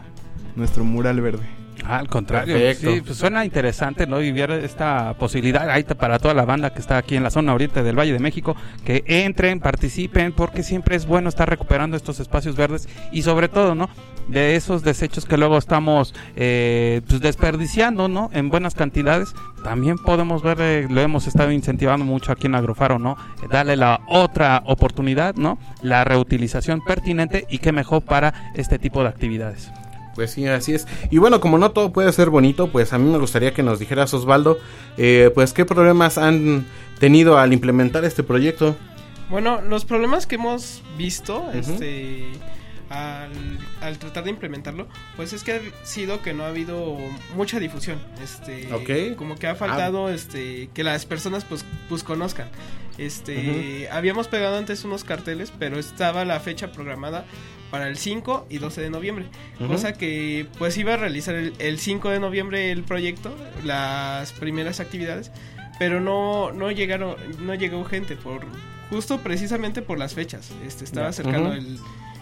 nuestro mural verde. Ah, al contrario. Perfecto. Sí, pues suena interesante, ¿no? Y ver esta posibilidad ahí para toda la banda que está aquí en la zona oriente del Valle de México, que entren, participen, porque siempre es bueno estar recuperando estos espacios verdes y sobre todo, ¿no? De esos desechos que luego estamos eh, pues desperdiciando, ¿no? En buenas cantidades, también podemos ver, eh, lo hemos estado incentivando mucho aquí en Agrofaro, ¿no? Darle la otra oportunidad, ¿no? La reutilización pertinente y qué mejor para este tipo de actividades. Pues sí, así es. Y bueno, como no todo puede ser bonito, pues a mí me gustaría que nos dijeras, Osvaldo, eh, pues qué problemas han tenido al implementar este proyecto. Bueno, los problemas que hemos visto, este, al, al tratar de implementarlo, pues es que ha sido que no ha habido mucha difusión, este, como que ha faltado, este, que las personas pues, pues conozcan. Este, habíamos pegado antes unos carteles, pero estaba la fecha programada para el 5 y 12 de noviembre, cosa que pues iba a realizar el, el 5 de noviembre el proyecto, las primeras actividades, pero no no llegaron no llegó gente por justo precisamente por las fechas. Este estaba cercano el,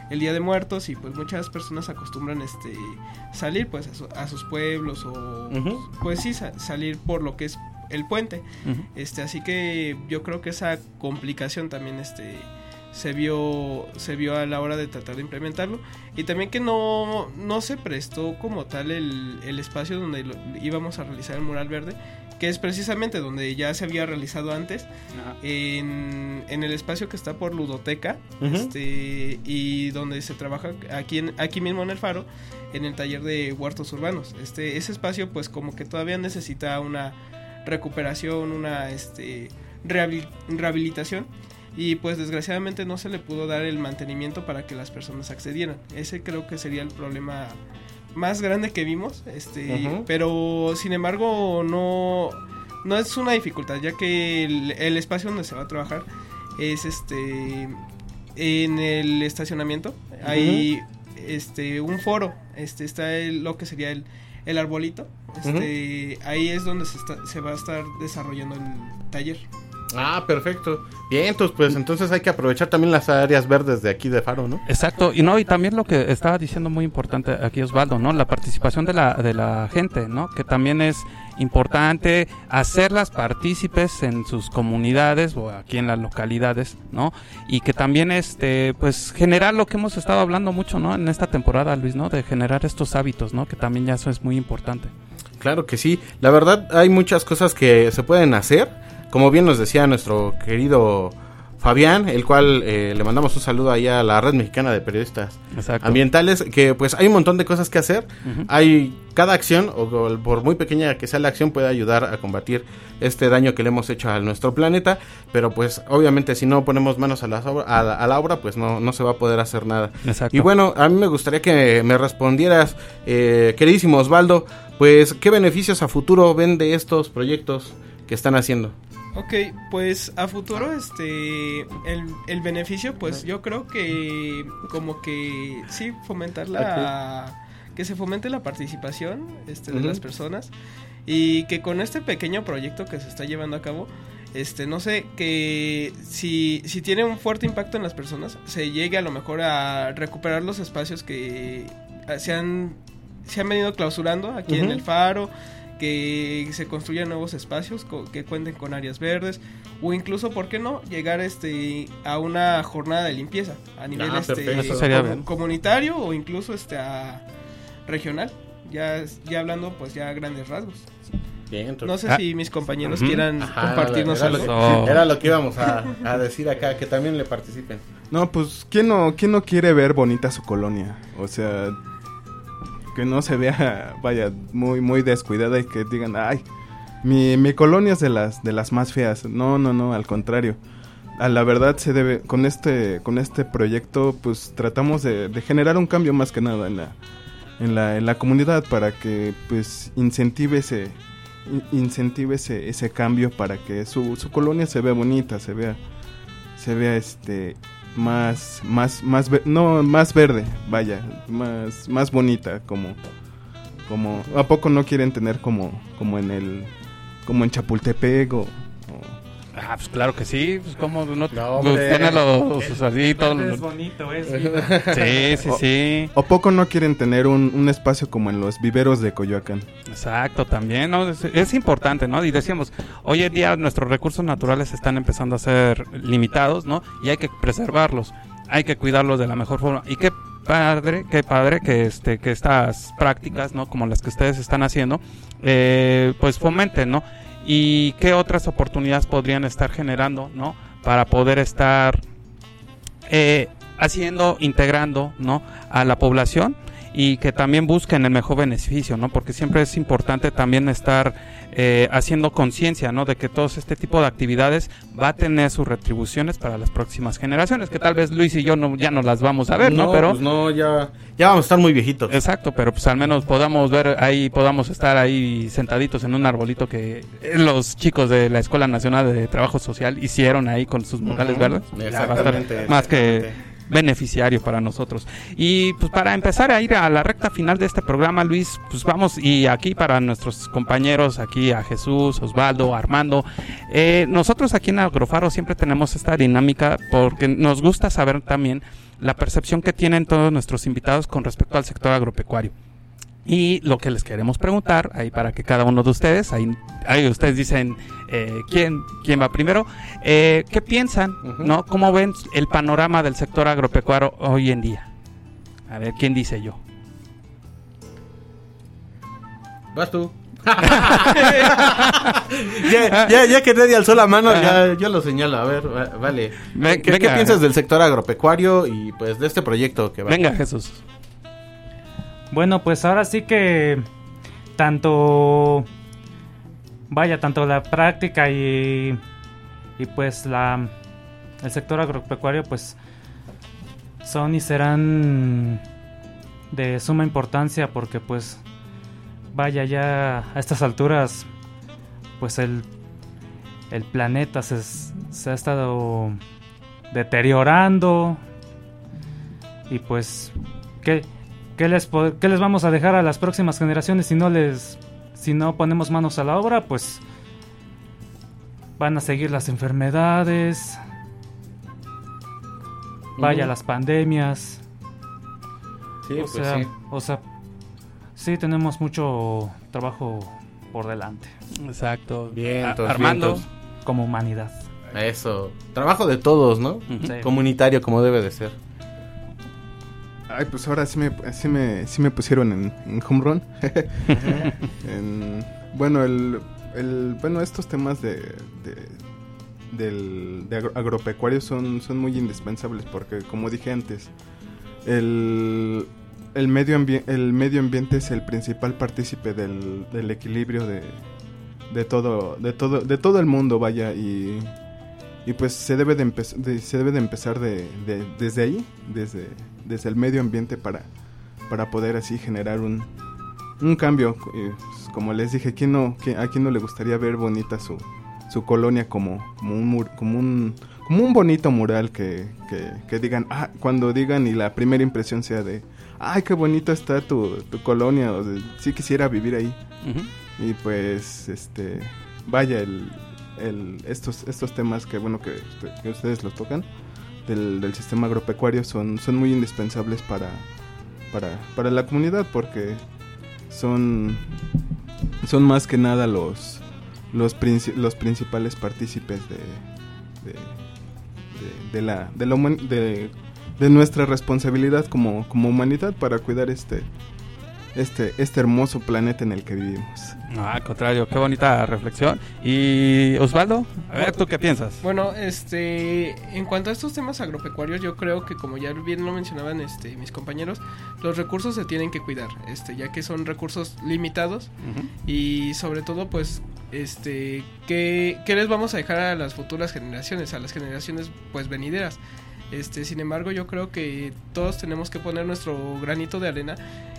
el Día de Muertos y pues muchas personas acostumbran este salir pues a, su- a sus pueblos o pues sí sa- salir por lo que es el puente. Este, así que yo creo que esa complicación también este se vio se vio a la hora de tratar de implementarlo. Y también que no, no se prestó como tal el, el espacio donde lo- íbamos a realizar el mural verde que es precisamente donde ya se había realizado antes en, en el espacio que está por ludoteca este y donde se trabaja aquí en, aquí mismo en el faro en el taller de huertos urbanos. Este ese espacio pues como que todavía necesita una recuperación una este rehabil- rehabilitación y pues desgraciadamente no se le pudo dar el mantenimiento para que las personas accedieran. Ese creo que sería el problema más grande que vimos, este, pero sin embargo no no es una dificultad ya que el, el espacio donde se va a trabajar es este en el estacionamiento. Hay este un foro este está el- lo que sería el, el arbolito. Este ahí es donde se, está- se va a estar desarrollando el taller Ah, perfecto. Bien, entonces, pues entonces hay que aprovechar también las áreas verdes de aquí de Faro, ¿no? Exacto, y no, y también lo que estaba diciendo muy importante aquí Osvaldo, ¿no? La participación de la, de la gente, ¿no? Que también es importante hacerlas partícipes en sus comunidades o aquí en las localidades, ¿no? Y que también, este, pues generar lo que hemos estado hablando mucho, ¿no? En esta temporada, Luis, ¿no? De generar estos hábitos, ¿no? Que también ya eso es muy importante. Claro que sí. La verdad, hay muchas cosas que se pueden hacer. Como bien nos decía nuestro querido Fabián, el cual eh, le mandamos un saludo ahí a la Red Mexicana de Periodistas Exacto. Ambientales, que pues hay un montón de cosas que hacer. Hay cada acción, o, o por muy pequeña que sea la acción, puede ayudar a combatir este daño que le hemos hecho a nuestro planeta. Pero pues obviamente si no ponemos manos a la, obra- a a la obra, pues no, no se va a poder hacer nada. Exacto. Y bueno, a mí me gustaría que me respondieras, eh, queridísimo Osvaldo, pues qué beneficios a futuro ven de estos proyectos que están haciendo. Ok, pues a futuro este el, el beneficio pues yo creo que como que sí fomentar la que se fomente la participación este de las personas y que con este pequeño proyecto que se está llevando a cabo este no sé que si si tiene un fuerte impacto en las personas se llegue a lo mejor a recuperar los espacios que eh, se han se han venido clausurando aquí en el faro que se construyan nuevos espacios co- que cuenten con áreas verdes o incluso por qué no llegar este a una jornada de limpieza a nivel Ah, este, comunitario o incluso este a regional ya ya hablando pues ya a grandes rasgos. Bien, entonces- no sé Ah. si mis compañeros quieran Ajá, compartirnos era lo algo que- Era lo que íbamos a, a decir acá, que también le participen. No, pues, ¿quién no, ¿quién no quiere ver bonita su colonia? O sea, que no se vea, vaya, muy, muy descuidada y que digan, ay, mi, mi colonia es de las, de las más feas. No, no, no, al contrario. A la verdad se debe, con este, con este proyecto, pues tratamos de, generar un cambio más que nada en la, en la, en la comunidad para que, pues, incentive ese, in- incentive ese, ese cambio para que su, su colonia se vea bonita, se vea, se vea este más más más no más verde vaya más más bonita como como a poco no quieren tener como como en el como en Chapultepec o, Ah, pues claro que sí, pues como no, No, pues, hombre. tiene los, así, todo Es bonito, es [laughs] Sí, sí, o, sí. o poco no quieren tener un, un espacio como en los viveros de Coyoacán Exacto, también, ¿no? Es, es importante, ¿no? Y decíamos, hoy en día nuestros recursos naturales están empezando a ser limitados, ¿no? Y hay que preservarlos, hay que cuidarlos de la mejor forma. Y qué padre, qué padre que este, que estas prácticas, ¿no? Como las que ustedes están haciendo, eh, pues fomenten, ¿no? Y qué otras oportunidades podrían estar generando, ¿no? Para poder estar eh, haciendo, integrando, ¿no? A la población y que también busquen el mejor beneficio, ¿no? Porque siempre es importante también estar eh, haciendo conciencia, ¿no? De que todo este tipo de actividades va a tener sus retribuciones para las próximas generaciones, que tal vez Luis y yo no, ya no las vamos a ver, ¿no? Pero pues no, ya, ya vamos a estar muy viejitos. Exacto, pero pues al menos podamos ver ahí, podamos estar ahí sentaditos en un arbolito que los chicos de la Escuela Nacional de Trabajo Social hicieron ahí con sus murales Ujú. verdes. Exactamente, más que exactamente. beneficiario para nosotros. Y pues para empezar a ir a la recta final de este programa, Luis, pues vamos y aquí para nuestros compañeros, aquí a Jesús, Osvaldo, Armando, eh, nosotros aquí en Agrofaro siempre tenemos esta dinámica porque nos gusta saber también la percepción que tienen todos nuestros invitados con respecto al sector agropecuario. Y lo que les queremos preguntar, ahí para que cada uno de ustedes, ahí, ahí ustedes dicen eh, quién, quién va primero, eh, ¿qué piensan? ¿no? ¿Cómo ven el panorama del sector agropecuario hoy en día? A ver, ¿quién dice yo? Vas tú. [laughs] ya, ya, ya que nadie alzó la mano, ya yo lo señalo. A ver, va- vale. Ven- ¿Qué, piensas del sector agropecuario y pues de este proyecto que va? Venga, Jesús. Bueno, pues ahora sí que tanto vaya, tanto la práctica y y pues la el sector agropecuario pues son y serán de suma importancia porque pues vaya ya a estas alturas pues el, el planeta se, se ha estado deteriorando y pues ¿qué, qué les, po- qué les vamos a dejar a las próximas generaciones si no les si no ponemos manos a la obra pues van a seguir las enfermedades vaya las pandemias Sí, o pues sea, sí. o sea, sí tenemos mucho trabajo por delante. Exacto. Vientos, Armando vientos. como humanidad. Eso. Trabajo de todos, ¿no? Sí. Comunitario, como debe de ser. Ay, pues ahora sí me, sí me, sí me pusieron en, en home run. [laughs] En- bueno, el, el- bueno, estos temas de, de, del, de agro- agropecuario son, son muy indispensables porque, como dije antes, el, el, medio, el medio ambiente es el principal partícipe del, del equilibrio de, de, todo, de, todo, de todo el mundo, vaya, y, y pues se debe de, empe- de- se debe de empezar de, de- desde ahí, desde, desde el medio ambiente para, para poder así generar un, un cambio. Y, pues, como les dije, ¿quién no, quién- ¿a quién no le gustaría ver bonita su, su colonia como, como, un, mur- como, un, como un bonito mural que, que, que digan, ah, cuando digan y la primera impresión sea de, ay, qué bonito está tu, tu colonia, o de, sí quisiera vivir ahí. Y pues, este, vaya, el, estos, estos temas que, bueno, que, ustedes los tocan del, sistema agropecuario son, son muy indispensables para, para, para la comunidad porque son, son más que nada los, los, princi- los principales partícipes de, de, la, de, de nuestra responsabilidad como, como humanidad para cuidar este, este, este hermoso planeta en el que vivimos. No, al contrario, qué bonita reflexión. Y Osvaldo, a ver, ¿tú qué piensas? Bueno, este, en cuanto a estos temas agropecuarios, yo creo que como ya bien lo mencionaban este, mis compañeros, los recursos se tienen que cuidar, este, ya que son recursos limitados y sobre todo, pues, este, ¿qué, qué les vamos a dejar a las futuras generaciones, a las generaciones, pues, venideras? Este, sin embargo, yo creo que todos tenemos que poner nuestro granito de arena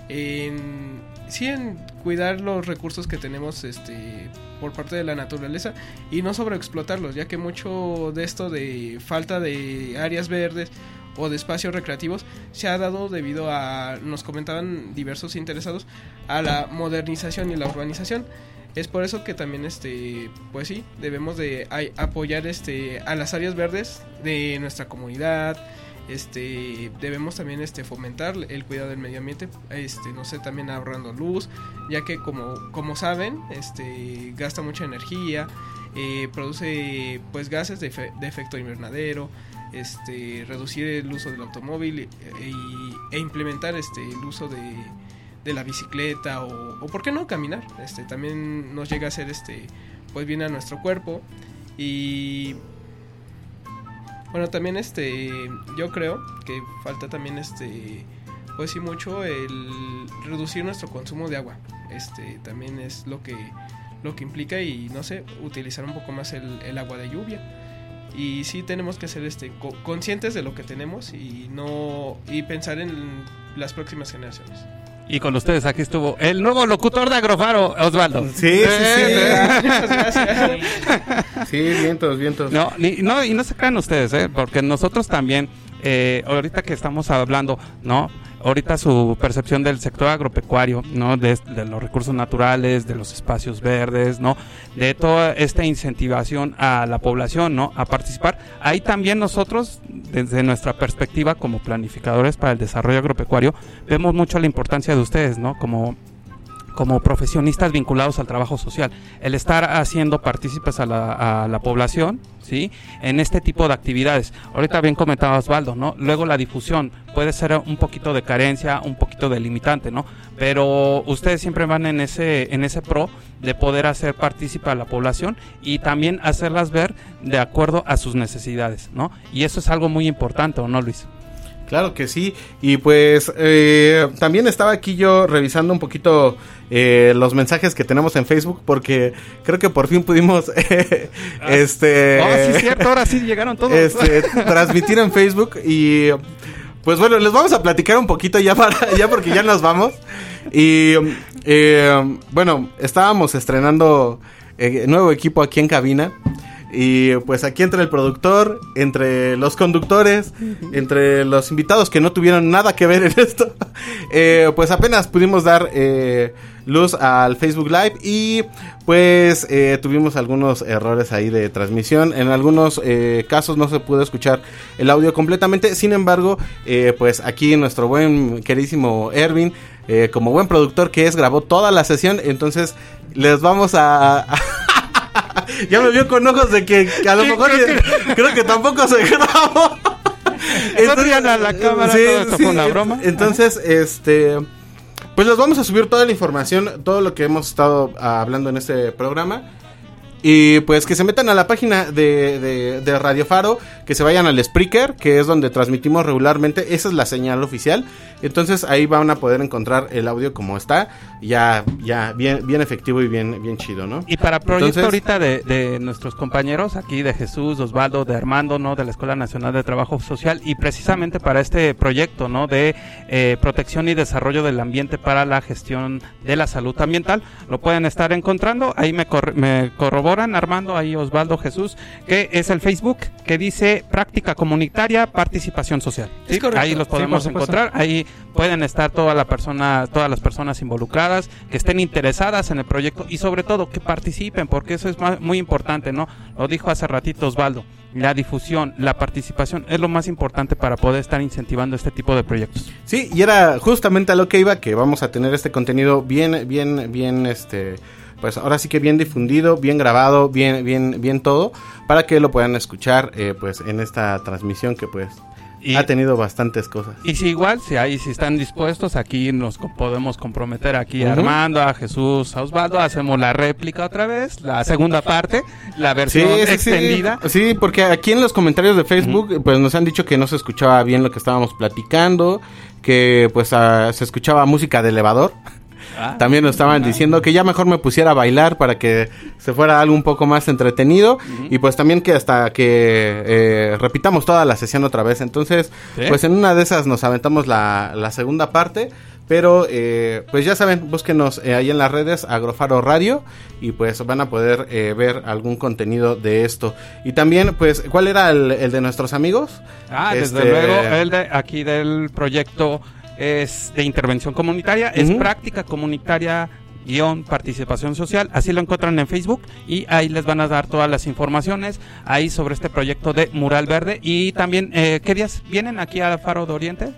en sí en cuidar los recursos que tenemos este por parte de la naturaleza y no sobreexplotarlos, ya que mucho de esto de falta de áreas verdes o de espacios recreativos se ha dado debido a nos comentaban diversos interesados a la modernización y la urbanización. Es por eso que también este pues sí, debemos de apoyar este a las áreas verdes de nuestra comunidad. Este debemos también este fomentar el cuidado del medio ambiente, este no sé, también ahorrando luz, ya que como saben, este gasta mucha energía, eh, produce pues gases de, efe- de efecto invernadero, este reducir el uso del automóvil y- e implementar este el uso de la bicicleta o, o por qué no caminar este también nos llega a hacer este pues bien a nuestro cuerpo y bueno también este yo creo que falta también este pues sí mucho el reducir nuestro consumo de agua. Este también es lo que lo que implica y no sé utilizar un poco más el, el agua de lluvia. Y sí tenemos que ser este co- conscientes de lo que tenemos y no y pensar en las próximas generaciones Y con ustedes aquí estuvo el nuevo locutor de Agrofaro, Osvaldo. Sí, sí, sí. Eh, Muchas [laughs] gracias. Sí, vientos, vientos. No, ni- no, y no se crean ustedes, ¿eh? porque nosotros también, eh, ahorita que estamos hablando, ¿no? Ahorita su percepción del sector agropecuario, ¿no? De, de los recursos naturales, de los espacios verdes, ¿no? De toda esta incentivación a la población, ¿no? A participar. Ahí también nosotros, desde nuestra perspectiva como planificadores para el desarrollo agropecuario, vemos mucho la importancia de ustedes, ¿no? Como como profesionistas vinculados al trabajo social, el estar haciendo partícipes a la, a la población, ¿sí? En este tipo de actividades. Ahorita bien comentaba Osvaldo, ¿no? Luego la difusión puede ser un poquito de carencia, un poquito de limitante, ¿no? Pero ustedes siempre van en ese, en ese pro de poder hacer partícipe a la población y también hacerlas ver de acuerdo a sus necesidades, ¿no? Y eso es algo muy importante, ¿o no, Luis? Claro que sí. Y pues eh, también estaba aquí yo revisando un poquito eh, los mensajes que tenemos en Facebook porque creo que por fin pudimos [laughs] eh, este Oh, sí, es cierto, ahora sí llegaron todos. este, [laughs] transmitir en Facebook y pues bueno, les vamos a platicar un poquito ya para [laughs] ya porque ya nos vamos y eh, bueno, estábamos estrenando eh, nuevo equipo aquí en cabina y pues aquí entre el productor, entre los conductores, entre los invitados que no tuvieron nada que ver en [laughs] esto, eh, pues apenas pudimos dar eh, luz al Facebook Live y pues eh, tuvimos algunos errores ahí de transmisión. En algunos casos no se pudo escuchar el audio completamente. Sin embargo, pues aquí nuestro buen queridísimo Ervin, eh, como buen productor que es, grabó toda la sesión. Entonces les vamos a... [laughs] ya me vio con ojos de que, que a lo Sí, mejor creo que tampoco se [laughs] grabó. Sonrían a la cámara, todo esto fue una broma. Entonces, este. Pues les vamos a subir toda la información, todo lo que hemos estado ah, hablando en este programa. Y pues que se metan a la página de, de, de Radio Faro, que se vayan al Spreaker, que es donde transmitimos regularmente. Esa es la señal oficial. Entonces ahí van a poder encontrar el audio como está, ya, ya bien, bien efectivo y bien, bien chido, ¿no? Y para proyecto Entonces- ahorita de, de nuestros compañeros aquí, de Jesús, Osvaldo, de Armando, ¿no? De la Escuela Nacional de Trabajo Social y precisamente para este proyecto, ¿no? De eh, protección y desarrollo del ambiente para la gestión de la salud ambiental. Lo pueden estar encontrando. Ahí me, corre- me corroboran, Armando, ahí Osvaldo, Jesús, que es el Facebook que dice Práctica Comunitaria, Participación Social. ¿sí? Ahí los podemos encontrar. Ahí pueden estar toda la persona, todas las personas involucradas que estén interesadas en el proyecto y sobre todo que participen, porque eso es muy importante, ¿no? Lo dijo hace ratito Osvaldo. La difusión, la participación es lo más importante para poder estar incentivando este tipo de proyectos. Sí, y era justamente a lo que iba, que vamos a tener este contenido bien, bien, bien, este, pues ahora sí que bien difundido, bien grabado, bien, bien, bien todo, para que lo puedan escuchar, eh, pues en esta transmisión que pues Y- ha tenido bastantes cosas. Y si igual, si ahí si están dispuestos, aquí nos podemos comprometer aquí a Ujú. Armando, a Jesús, a Osvaldo, hacemos la réplica otra vez, la segunda parte, la Sí, versión sí, sí. extendida. Sí, porque aquí en los comentarios de Facebook, pues nos han dicho que no se escuchaba bien lo que estábamos platicando, que pues ah, se escuchaba música de elevador. Ah. También nos estaban diciendo que ya mejor me pusiera a bailar para que se fuera algo un poco más entretenido y pues también que hasta que eh, repitamos toda la sesión otra vez. Entonces, Sí. pues en una de esas nos aventamos la, la segunda parte. Pero, eh, pues ya saben, búsquenos eh, ahí en las redes, Agrofaro Radio, y pues van a poder eh, ver algún contenido de esto. Y también, pues, ¿cuál era el, el de nuestros amigos? Ah, desde Este, luego, el de aquí del proyecto es de intervención comunitaria, es práctica comunitaria guion participación social, así lo encuentran en Facebook y ahí les van a dar todas las informaciones ahí sobre este proyecto de Mural Verde y también, eh, ¿qué días vienen aquí a Faro de Oriente?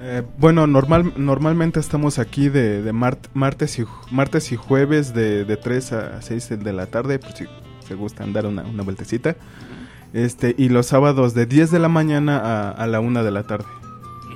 Eh, bueno, normal, normalmente estamos aquí de, de mart- martes, y, martes y jueves de, de 3 a 6 de la tarde, por si se gustan dar una, una vueltecita. Este, y los sábados de 10 de la mañana a, a la 1 de la tarde.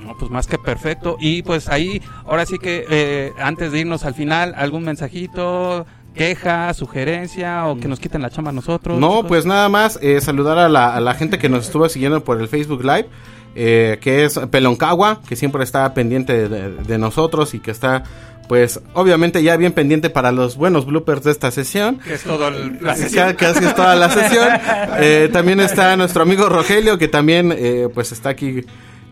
No, pues más que perfecto. Y pues ahí, ahora sí que eh, antes de irnos al final, algún mensajito, queja, sugerencia o que nos quiten la chamba a nosotros. No, chicos? pues nada más eh, saludar a la, a la gente que nos estuvo siguiendo por el Facebook Live, eh, que es Peloncagua, que siempre está pendiente de, de nosotros y que está, pues, obviamente ya bien pendiente para los buenos bloopers de esta sesión. Que es todo el- la sesión. Que, es toda la sesión. [laughs] Eh, también está nuestro amigo Rogelio, que también, eh, pues, está aquí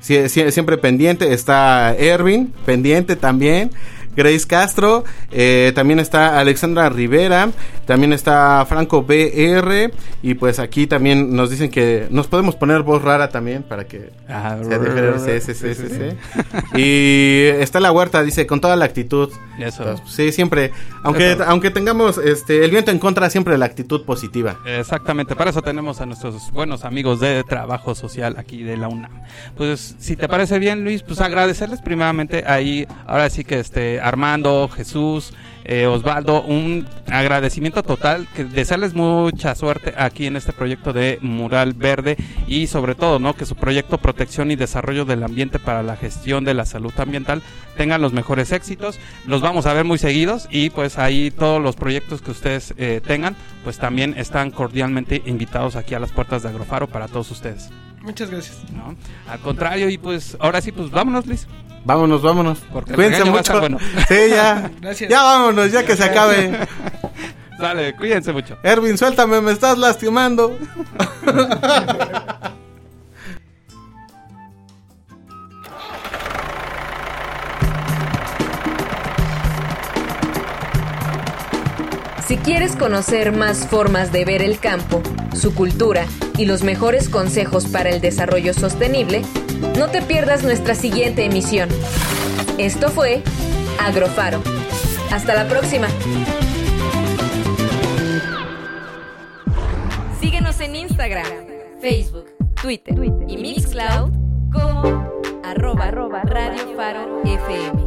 siempre pendiente. Está Ervin, pendiente también. Grace Castro, eh, también está Alexandra Rivera, también está Franco BR y pues aquí también nos dicen que nos podemos poner voz rara también para que Ah, sea. Sí. Y está la huerta, dice, con toda la actitud. Eso. Sí, siempre. Aunque, Eso. aunque tengamos este, el viento en contra, siempre la actitud positiva. Exactamente, para eso tenemos a nuestros buenos amigos de trabajo social aquí de la UNAM. Pues si te parece bien, Luis, pues agradecerles primeramente ahí, ahora sí que este Armando, Jesús, eh, Osvaldo, un agradecimiento total, que desearles mucha suerte aquí en este proyecto de Mural Verde y sobre todo, ¿no? Que su proyecto Protección y Desarrollo del Ambiente para la Gestión de la Salud Ambiental tengan los mejores éxitos. Los vamos a ver muy seguidos y pues ahí todos los proyectos que ustedes eh, tengan, pues también están cordialmente invitados aquí a las puertas de Agrofaro para todos ustedes. Muchas gracias. ¿no? Al contrario, y pues ahora sí, pues vámonos, Liz. Vámonos, vámonos. Porque Cuídense mucho. bueno. Sí, ya. [laughs] Gracias. Ya vámonos, ya que se acabe. [laughs] Dale, cuídense mucho. Erwin, suéltame, me estás lastimando. Si quieres conocer más formas de ver el campo, su cultura y los mejores consejos para el desarrollo sostenible, no te pierdas nuestra siguiente emisión. Esto fue Agrofaro. Hasta la próxima. Síguenos en Instagram, Facebook, Twitter, y Mixcloud como arroba, arroba Radio Faro FM.